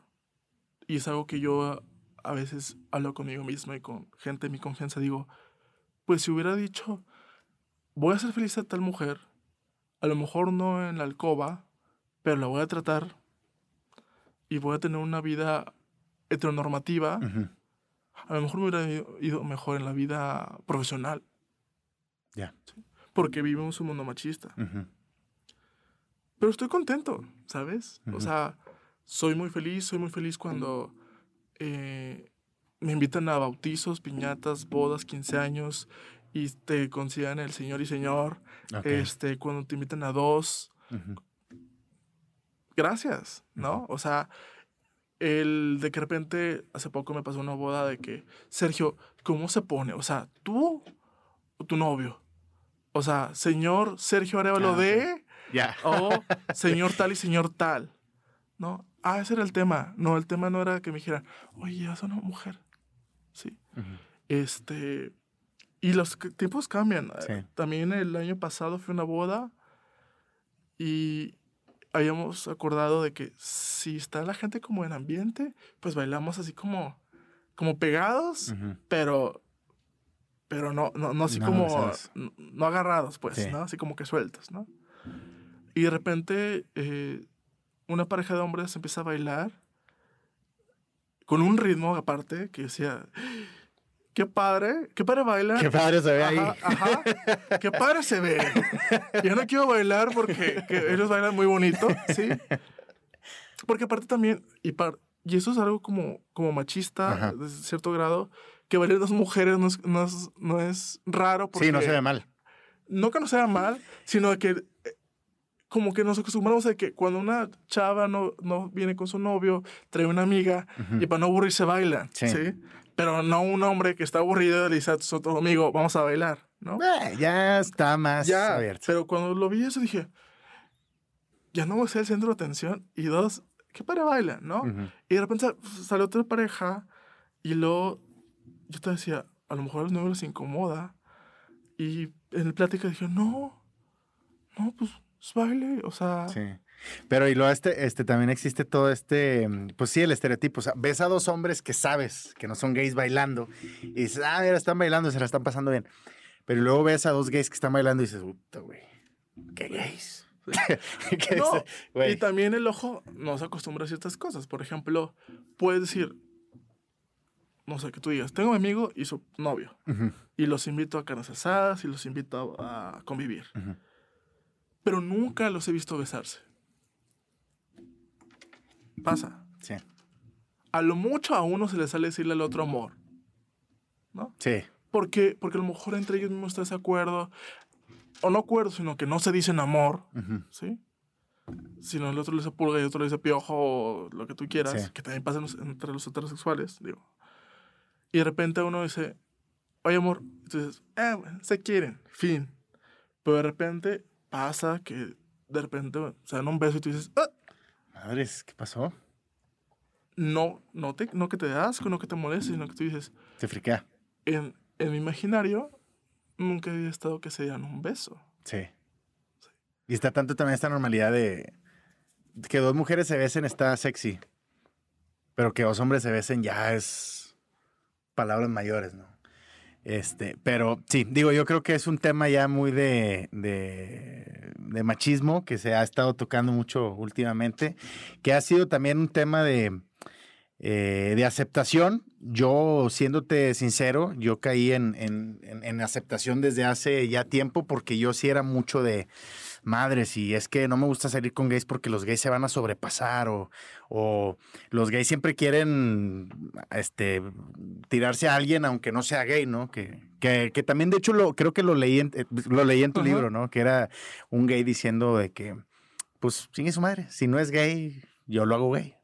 y es algo que yo a veces hablo conmigo mismo y con gente de mi confianza, digo, pues si hubiera dicho, voy a ser feliz a tal mujer, a lo mejor no en la alcoba, pero la voy a tratar y voy a tener una vida heteronormativa, a lo mejor me hubiera ido mejor en la vida profesional. Ya. Porque vivimos un mundo machista. Pero estoy contento, ¿sabes? O sea, soy muy feliz, soy muy feliz cuando eh, me invitan a bautizos, piñatas, bodas, 15 años y te consideran el señor y señor. Este, cuando te invitan a dos, gracias, ¿no? O sea, el de que repente, hace poco me pasó una boda de que, Sergio, ¿cómo se pone? O sea, tú o tu novio. O sea, señor Sergio Arevalo ah, de... Ya. O señor tal y señor tal. ¿No? Ah, ese era el tema. No, el tema no era que me dijeran, oye, ya una mujer. Sí. Este. Y los tiempos cambian. También el año pasado fue una boda y habíamos acordado de que si está la gente como en ambiente, pues bailamos así como, como pegados, pero, pero no, no, no así como, no, agarrados, pues, ¿no? Así como que sueltos, ¿no? Y de repente eh, una pareja de hombres empieza a bailar con un ritmo aparte que decía, qué padre, qué padre baila. Qué padre se ve ahí. Ajá, qué padre se ve. Yo no quiero bailar porque ellos bailan muy bonito, ¿sí? Porque aparte también, y, y eso es algo como, como machista, de cierto grado, que bailen dos mujeres no es, no es, no es raro. Porque, sí, no se ve mal. No que no sea mal, sino que como que nos acostumbramos a que cuando una chava no, no viene con su novio, trae una amiga y para no aburrirse bailan, ¿sí? Pero no un hombre que está aburrido le dice a su otro amigo, vamos a bailar, ¿no? Eh, ya está más ya, abierto. Pero cuando lo vi eso dije, ya no voy a ser el centro de atención. Y dos, ¿qué para baila, no? Y de repente salió otra pareja y luego yo te decía, a lo mejor el nuevo les incomoda. Y en el plática dije, no, no, pues es baile, o sea... Sí. Pero y luego este, este también existe todo este, mm, pues sí, el estereotipo. O sea, ves a dos hombres que sabes que no son gays bailando y dices, ah, mira, están bailando, se la están pasando bien. Pero luego ves a dos gays que están bailando y dices, puta, güey, qué gays. no, y también el ojo no se acostumbra a ciertas cosas. Por ejemplo, puedes decir, no sé, que tú digas, tengo un amigo y su novio, y los invito a carnes asadas y los invito a, convivir. Pero nunca los he visto besarse. Pasa. Sí. A lo mucho a uno se le sale decirle al otro amor. ¿No? Sí. Porque, porque a lo mejor entre ellos mismos está ese acuerdo, o no acuerdo, sino que no se dicen amor, ¿sí? Sino el otro le dice pulga y el otro le dice piojo, o lo que tú quieras, que también pasa entre los heterosexuales, digo. Y de repente uno dice, oye amor, entonces, eh, se quieren, fin. Pero de repente pasa que de repente se dan un beso y tú dices, ¡Ah! Madres, ¿qué pasó? No, no, te, no que te das, no que te moleste, sino que tú dices... Se friquea. En, en mi imaginario, nunca había estado que se dieran un beso. Sí. Y está tanto también esta normalidad de que dos mujeres se besen está sexy, pero que dos hombres se besen ya es palabras mayores, ¿no? Este, pero sí, digo, yo creo que es un tema ya muy de, de, machismo que se ha estado tocando mucho últimamente, que ha sido también un tema de, eh, de aceptación. Yo, siéndote sincero, yo caí en, en, en, aceptación desde hace ya tiempo porque yo sí era mucho de madres, y es que no me gusta salir con gays porque los gays se van a sobrepasar o, o los gays siempre quieren este, tirarse a alguien aunque no sea gay, ¿no? Que, que, que también, de hecho, lo, creo que lo leí en, eh, lo leí en tu libro, ¿no? Que era un gay diciendo de que, pues, sin su madre, si no es gay, yo lo hago gay.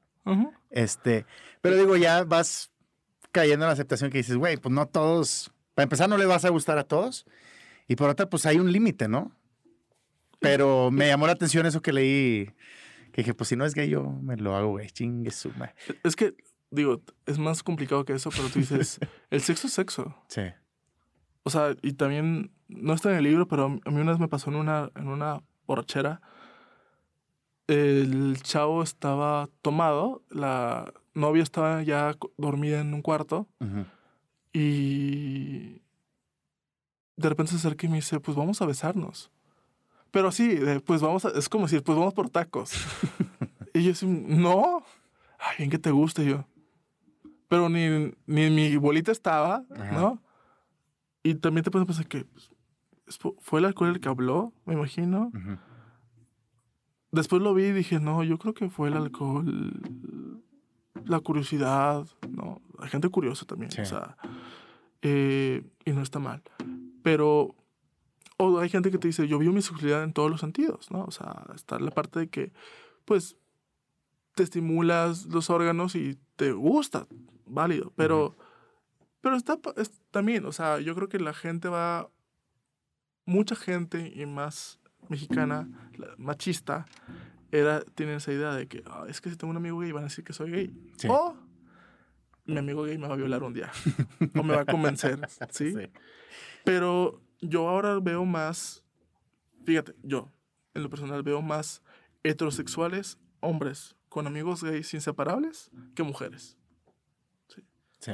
Este, pero digo, ya vas cayendo en la aceptación que dices, güey, pues no todos, para empezar no le vas a gustar a todos, y por otra, pues hay un límite, ¿no? Pero me llamó la atención eso que leí. Que dije, pues si no es gay, yo me lo hago, güey. Chingue suma. Es que, digo, es más complicado que eso, pero tú dices, el sexo es sexo. Sí. O sea, y también, no está en el libro, pero a mí una vez me pasó en una, en una borrachera. El chavo estaba tomado, la novia estaba ya dormida en un cuarto. Y de repente se acerca y me dice, pues vamos a besarnos. Pero sí, pues vamos a, es como decir, pues vamos por tacos. y yo así, no, ay, ¿en qué te gusta? yo, pero ni, ni mi bolita estaba, ¿no? Y también te puedes pensar que pues, fue el alcohol el que habló, me imagino. Después lo vi y dije, no, yo creo que fue el alcohol, la curiosidad, ¿no? Hay gente curiosa también, o sea, eh, y no está mal. Pero o hay gente que te dice, yo vivo mi sexualidad en todos los sentidos, ¿no? O sea, está la parte de que, pues, te estimulas los órganos y te gusta, válido, pero, pero está también, o sea, yo creo que la gente va, mucha gente y más mexicana, machista, era, tiene esa idea de que, ah, es que si tengo un amigo gay van a decir que soy gay. O mi amigo gay me va a violar un día. o me va a convencer, ¿sí? sí. Pero yo ahora veo más, fíjate, yo en lo personal veo más heterosexuales, hombres con amigos gays inseparables, que mujeres. Sí. sí.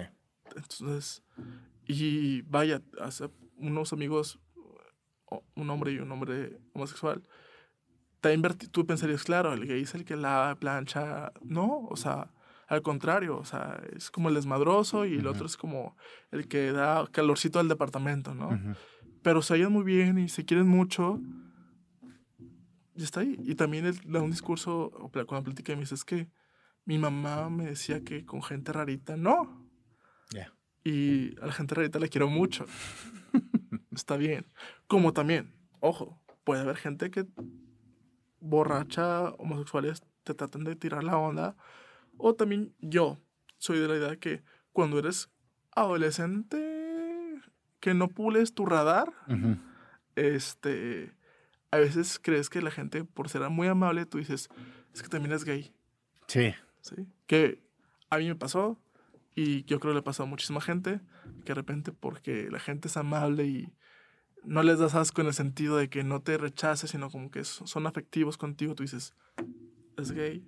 Entonces, y vaya, hace unos amigos, un hombre y un hombre homosexual, tú pensarías, claro, el gay es el que lava, plancha. No, o sea, al contrario, o sea, es como el desmadroso y el otro es como el que da calorcito al departamento, ¿no? Pero se hallan muy bien y se quieren mucho, y está ahí. Y también él da un discurso, con la plática, y me dice, es que mi mamá me decía que con gente rarita, no. Y a la gente rarita le quiero mucho. está bien. Como también, ojo, puede haber gente que borracha, homosexuales, te tratan de tirar la onda. O también yo soy de la idea que cuando eres adolescente que no pules tu radar, este, a veces crees que la gente, por ser muy amable, tú dices, es que también es gay. Sí. Sí. Que a mí me pasó y yo creo que le pasó a muchísima gente, que de repente porque la gente es amable y no les das asco en el sentido de que no te rechaces, sino como que son afectivos contigo, tú dices, es gay.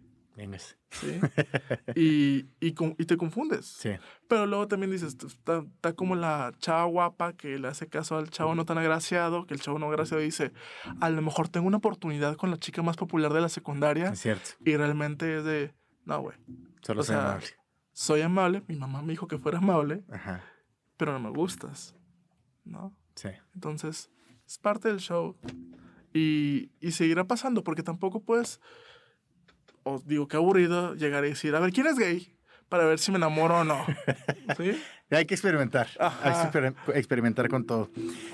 ¿Sí? y, y, y, te confundes. Sí. Pero luego también dices, está, está, como la chava guapa que le hace caso al chavo no tan agraciado, que el chavo no agraciado dice, a lo mejor tengo una oportunidad con la chica más popular de la secundaria. Es cierto. Y realmente es de, no, güey. Solo soy amable. Soy amable, mi mamá me dijo que fuera amable, Ajá. pero no me gustas, ¿no? Sí. Entonces, es parte del show. Y, y seguirá pasando, porque tampoco puedes os digo, qué aburrido llegar y decir, a ver, ¿quién es gay? para ver si me enamoro o no. ¿Sí? Hay que experimentar. Hay que experimentar con todo.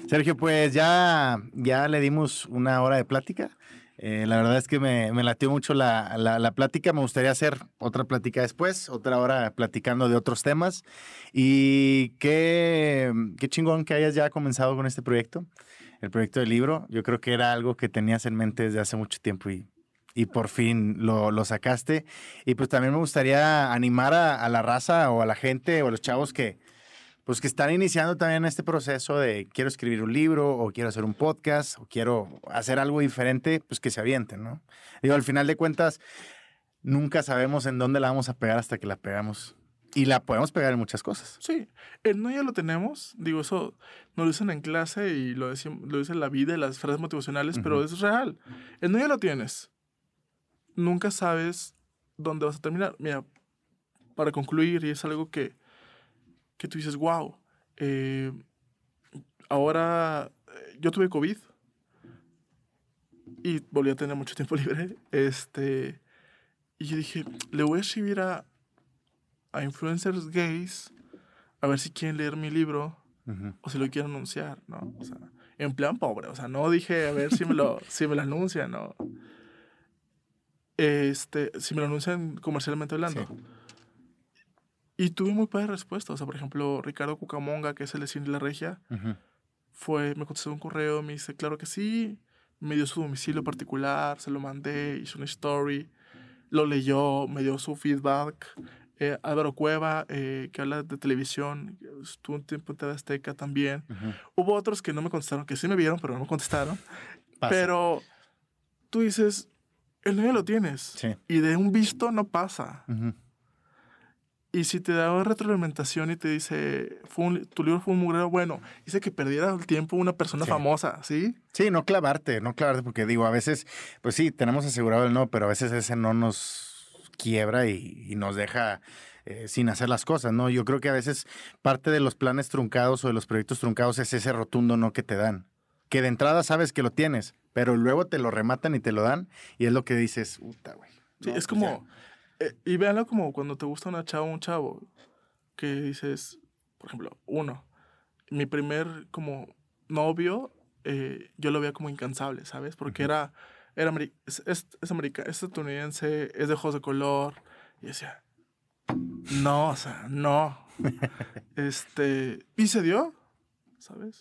Sergio, pues ya, ya le dimos una hora de plática. Eh, la verdad es que me, me latió mucho la, la, plática. Me gustaría hacer otra plática después, otra hora platicando de otros temas. Y qué, qué chingón que hayas ya comenzado con este proyecto, el proyecto del libro. Yo creo que era algo que tenías en mente desde hace mucho tiempo y, y por fin lo, lo, sacaste. Y pues también me gustaría animar a, a, la raza o a la gente o a los chavos que, pues que están iniciando también este proceso de quiero escribir un libro o quiero hacer un podcast o quiero hacer algo diferente, pues que se avienten, ¿no? Digo, al final de cuentas, nunca sabemos en dónde la vamos a pegar hasta que la pegamos. Y la podemos pegar en muchas cosas. Sí, el no ya lo tenemos. Digo, eso nos lo dicen en clase y lo dicen, lo dicen en la vida, en las frases motivacionales, pero es real. El no ya lo tienes. Nunca sabes dónde vas a terminar. Mira, para concluir, y es algo que que tú dices, wow, eh, ahora eh, yo tuve COVID y volví a tener mucho tiempo libre. Este, y yo dije, le voy a escribir a, a influencers gays a ver si quieren leer mi libro o si lo quieren anunciar, ¿no? O sea, en plan pobre, o sea, no dije a ver si me lo, si me lo anuncian, ¿no? Este, si me lo anuncian comercialmente hablando. Y tuve muy padre respuesta. O sea, por ejemplo, Ricardo Cucamonga, que es el de Cine La Regia, fue, me contestó un correo, me dice, claro que sí, me dio su domicilio particular, se lo mandé, hizo una story, lo leyó, me dio su feedback. Eh, Álvaro Cueva, eh, que habla de televisión, estuvo un tiempo en TV Azteca también. Hubo otros que no me contestaron, que sí me vieron, pero no me contestaron. Pero tú dices, el niño lo tienes. Y de un visto no pasa. Y si te da retroalimentación y te dice, fue tu libro fue un mugrero, bueno, dice que perdiera el tiempo una persona famosa, ¿sí? Sí, no clavarte, no clavarte, porque digo, a veces, pues sí, tenemos asegurado el no, pero a veces ese no nos quiebra y, nos deja eh, sin hacer las cosas, ¿no? Yo creo que a veces parte de los planes truncados o de los proyectos truncados es ese rotundo no que te dan. Que de entrada sabes que lo tienes, pero luego te lo rematan y te lo dan, y es lo que dices, puta, güey. Sí, es pues como. Eh, y véanlo como cuando te gusta una chava o un chavo, que dices, por ejemplo, uno, mi primer como novio, eh, yo lo veía como incansable, ¿sabes? Porque era, era es, es, es, es estadounidense, es de ojos de color, y decía, no, o sea, no. este, y se dio, ¿sabes?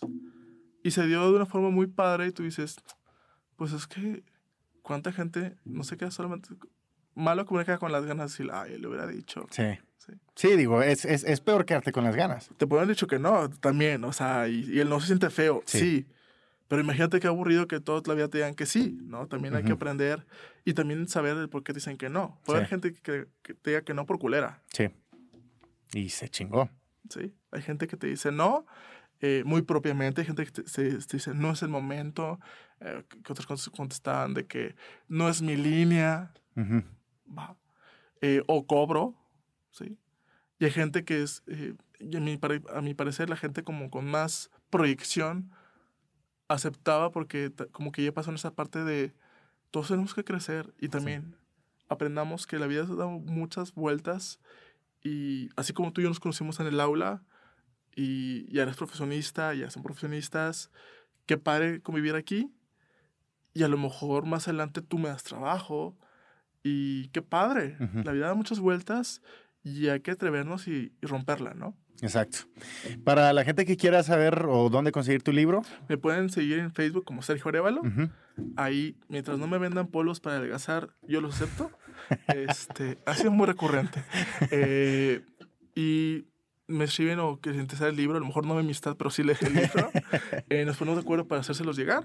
Y se dio de una forma muy padre y tú dices, pues es que, ¿cuánta gente no se queda solamente malo comunicar con las ganas y ay, le hubiera dicho. Sí. Sí, digo, es, es, es, peor quedarte con las ganas. Te pueden haber dicho que no, también, o sea, y, y él no se siente feo, sí. Pero imagínate qué aburrido que todos la vida te digan que sí, ¿no? También hay que aprender y también saber por qué dicen que no. Puede haber gente que, que, te diga que no por culera. Sí. Y se chingó. Sí. Hay gente que te dice no, eh, muy propiamente. Hay gente que te, se, dice no es el momento. Eh, que otras cosas contestaban de que no es mi línea va. Eh, o cobro, ¿sí? Y hay gente que es, eh, a, mi, a mi parecer, la gente como con más proyección aceptaba porque como que ya pasó en esa parte de todos tenemos que crecer y también aprendamos que la vida se da muchas vueltas y así como tú y yo nos conocimos en el aula y ya eres profesionista, ya son profesionistas, qué padre convivir aquí y a lo mejor más adelante tú me das trabajo y qué padre. La vida da muchas vueltas y hay que atrevernos y, romperla, ¿no? Exacto. Para la gente que quiera saber o dónde conseguir tu libro. Me pueden seguir en Facebook como Sergio Arevalo. Ahí, mientras no me vendan polos para adelgazar, yo los acepto. este, ha sido muy recurrente. Eh, y me escriben o que les interesa el libro, a lo mejor no me amistad, pero sí lees el libro. Eh, nos ponemos de acuerdo para hacérselos llegar.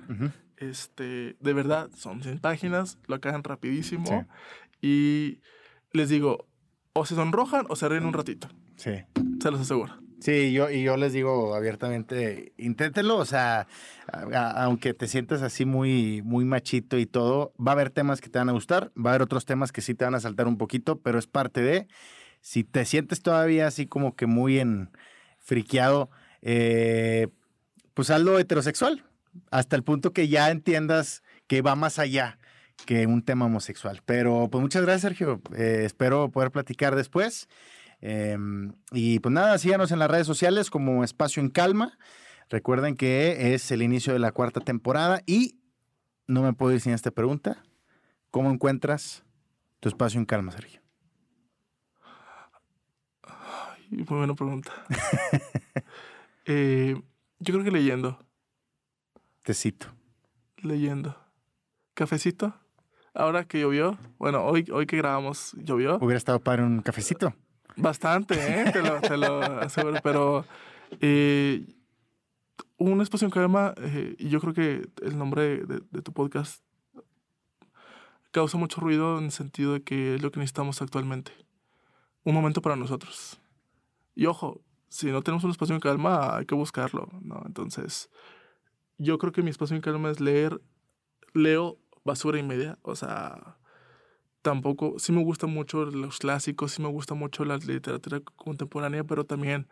este, de verdad, son 100 páginas, lo acaban rapidísimo. Y les digo, o se sonrojan o se ríen un ratito. Sí. Se los aseguro. Sí, yo, y yo les digo abiertamente, inténtenlo, o sea, aunque te sientas así muy, muy machito y todo, va a haber temas que te van a gustar, va a haber otros temas que sí te van a saltar un poquito, pero es parte de si te sientes todavía así como que muy en friqueado, eh, pues hazlo heterosexual, hasta el punto que ya entiendas que va más allá que un tema homosexual. Pero pues muchas gracias, Sergio. Eh, espero poder platicar después. Em, y pues nada, síganos en las redes sociales como Espacio en Calma. Recuerden que es el inicio de la cuarta temporada y no me puedo ir sin esta pregunta. ¿Cómo encuentras tu espacio en calma, Sergio? Muy buena pregunta. Eh, yo creo que leyendo. Tecito. Leyendo. ¿Cafecito? Ahora que llovió, bueno, hoy, hoy que grabamos, llovió. Hubiera estado para un cafecito. Bastante, ¿eh? te, lo, te lo aseguro. Pero eh, un espacio en calma, eh, y yo creo que el nombre de, de, tu podcast causa mucho ruido en el sentido de que es lo que necesitamos actualmente. Un momento para nosotros. Y ojo, si no tenemos un espacio en calma, hay que buscarlo, ¿no? Entonces, yo creo que mi espacio en calma es leer, leo basura y media, o sea, tampoco, sí me gustan mucho los clásicos, sí me gusta mucho la literatura contemporánea, pero también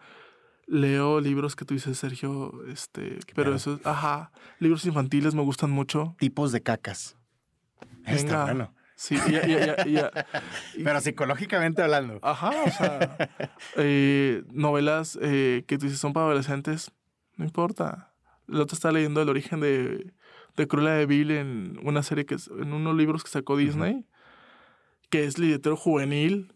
leo libros que tú dices, Sergio, este, pero eso, ajá, libros infantiles me gustan mucho. Tipos de cacas. Está bueno. Sí, ya, ya, ya, Pero psicológicamente hablando. Ajá, o sea, eh, novelas eh, que tú dices son para adolescentes, no importa. El otro está leyendo El origen de, de Cruella de Vil en una serie que en unos libros que sacó Disney, que es literatura juvenil.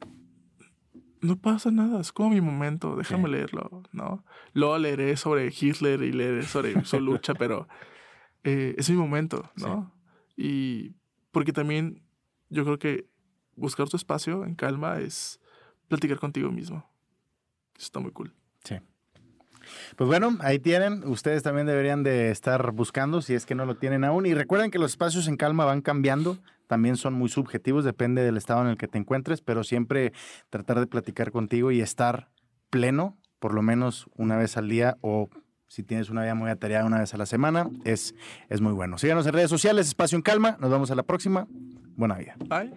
No pasa nada, es como mi momento, déjame leerlo, ¿no? Luego leeré sobre Hitler y leeré sobre su lucha, pero eh, es mi momento, ¿no? Y porque también yo creo que buscar tu espacio en calma es platicar contigo mismo. Eso está muy cool. Sí. Pues bueno, ahí tienen. Ustedes también deberían de estar buscando si es que no lo tienen aún. Y recuerden que los espacios en calma van cambiando. También son muy subjetivos, depende del estado en el que te encuentres, pero siempre tratar de platicar contigo y estar pleno, por lo menos una vez al día o si tienes una vida muy atareada una vez a la semana, es, es muy bueno. Síganos en redes sociales, Espacio en Calma. Nos vemos a la próxima. Buena vida. Bye.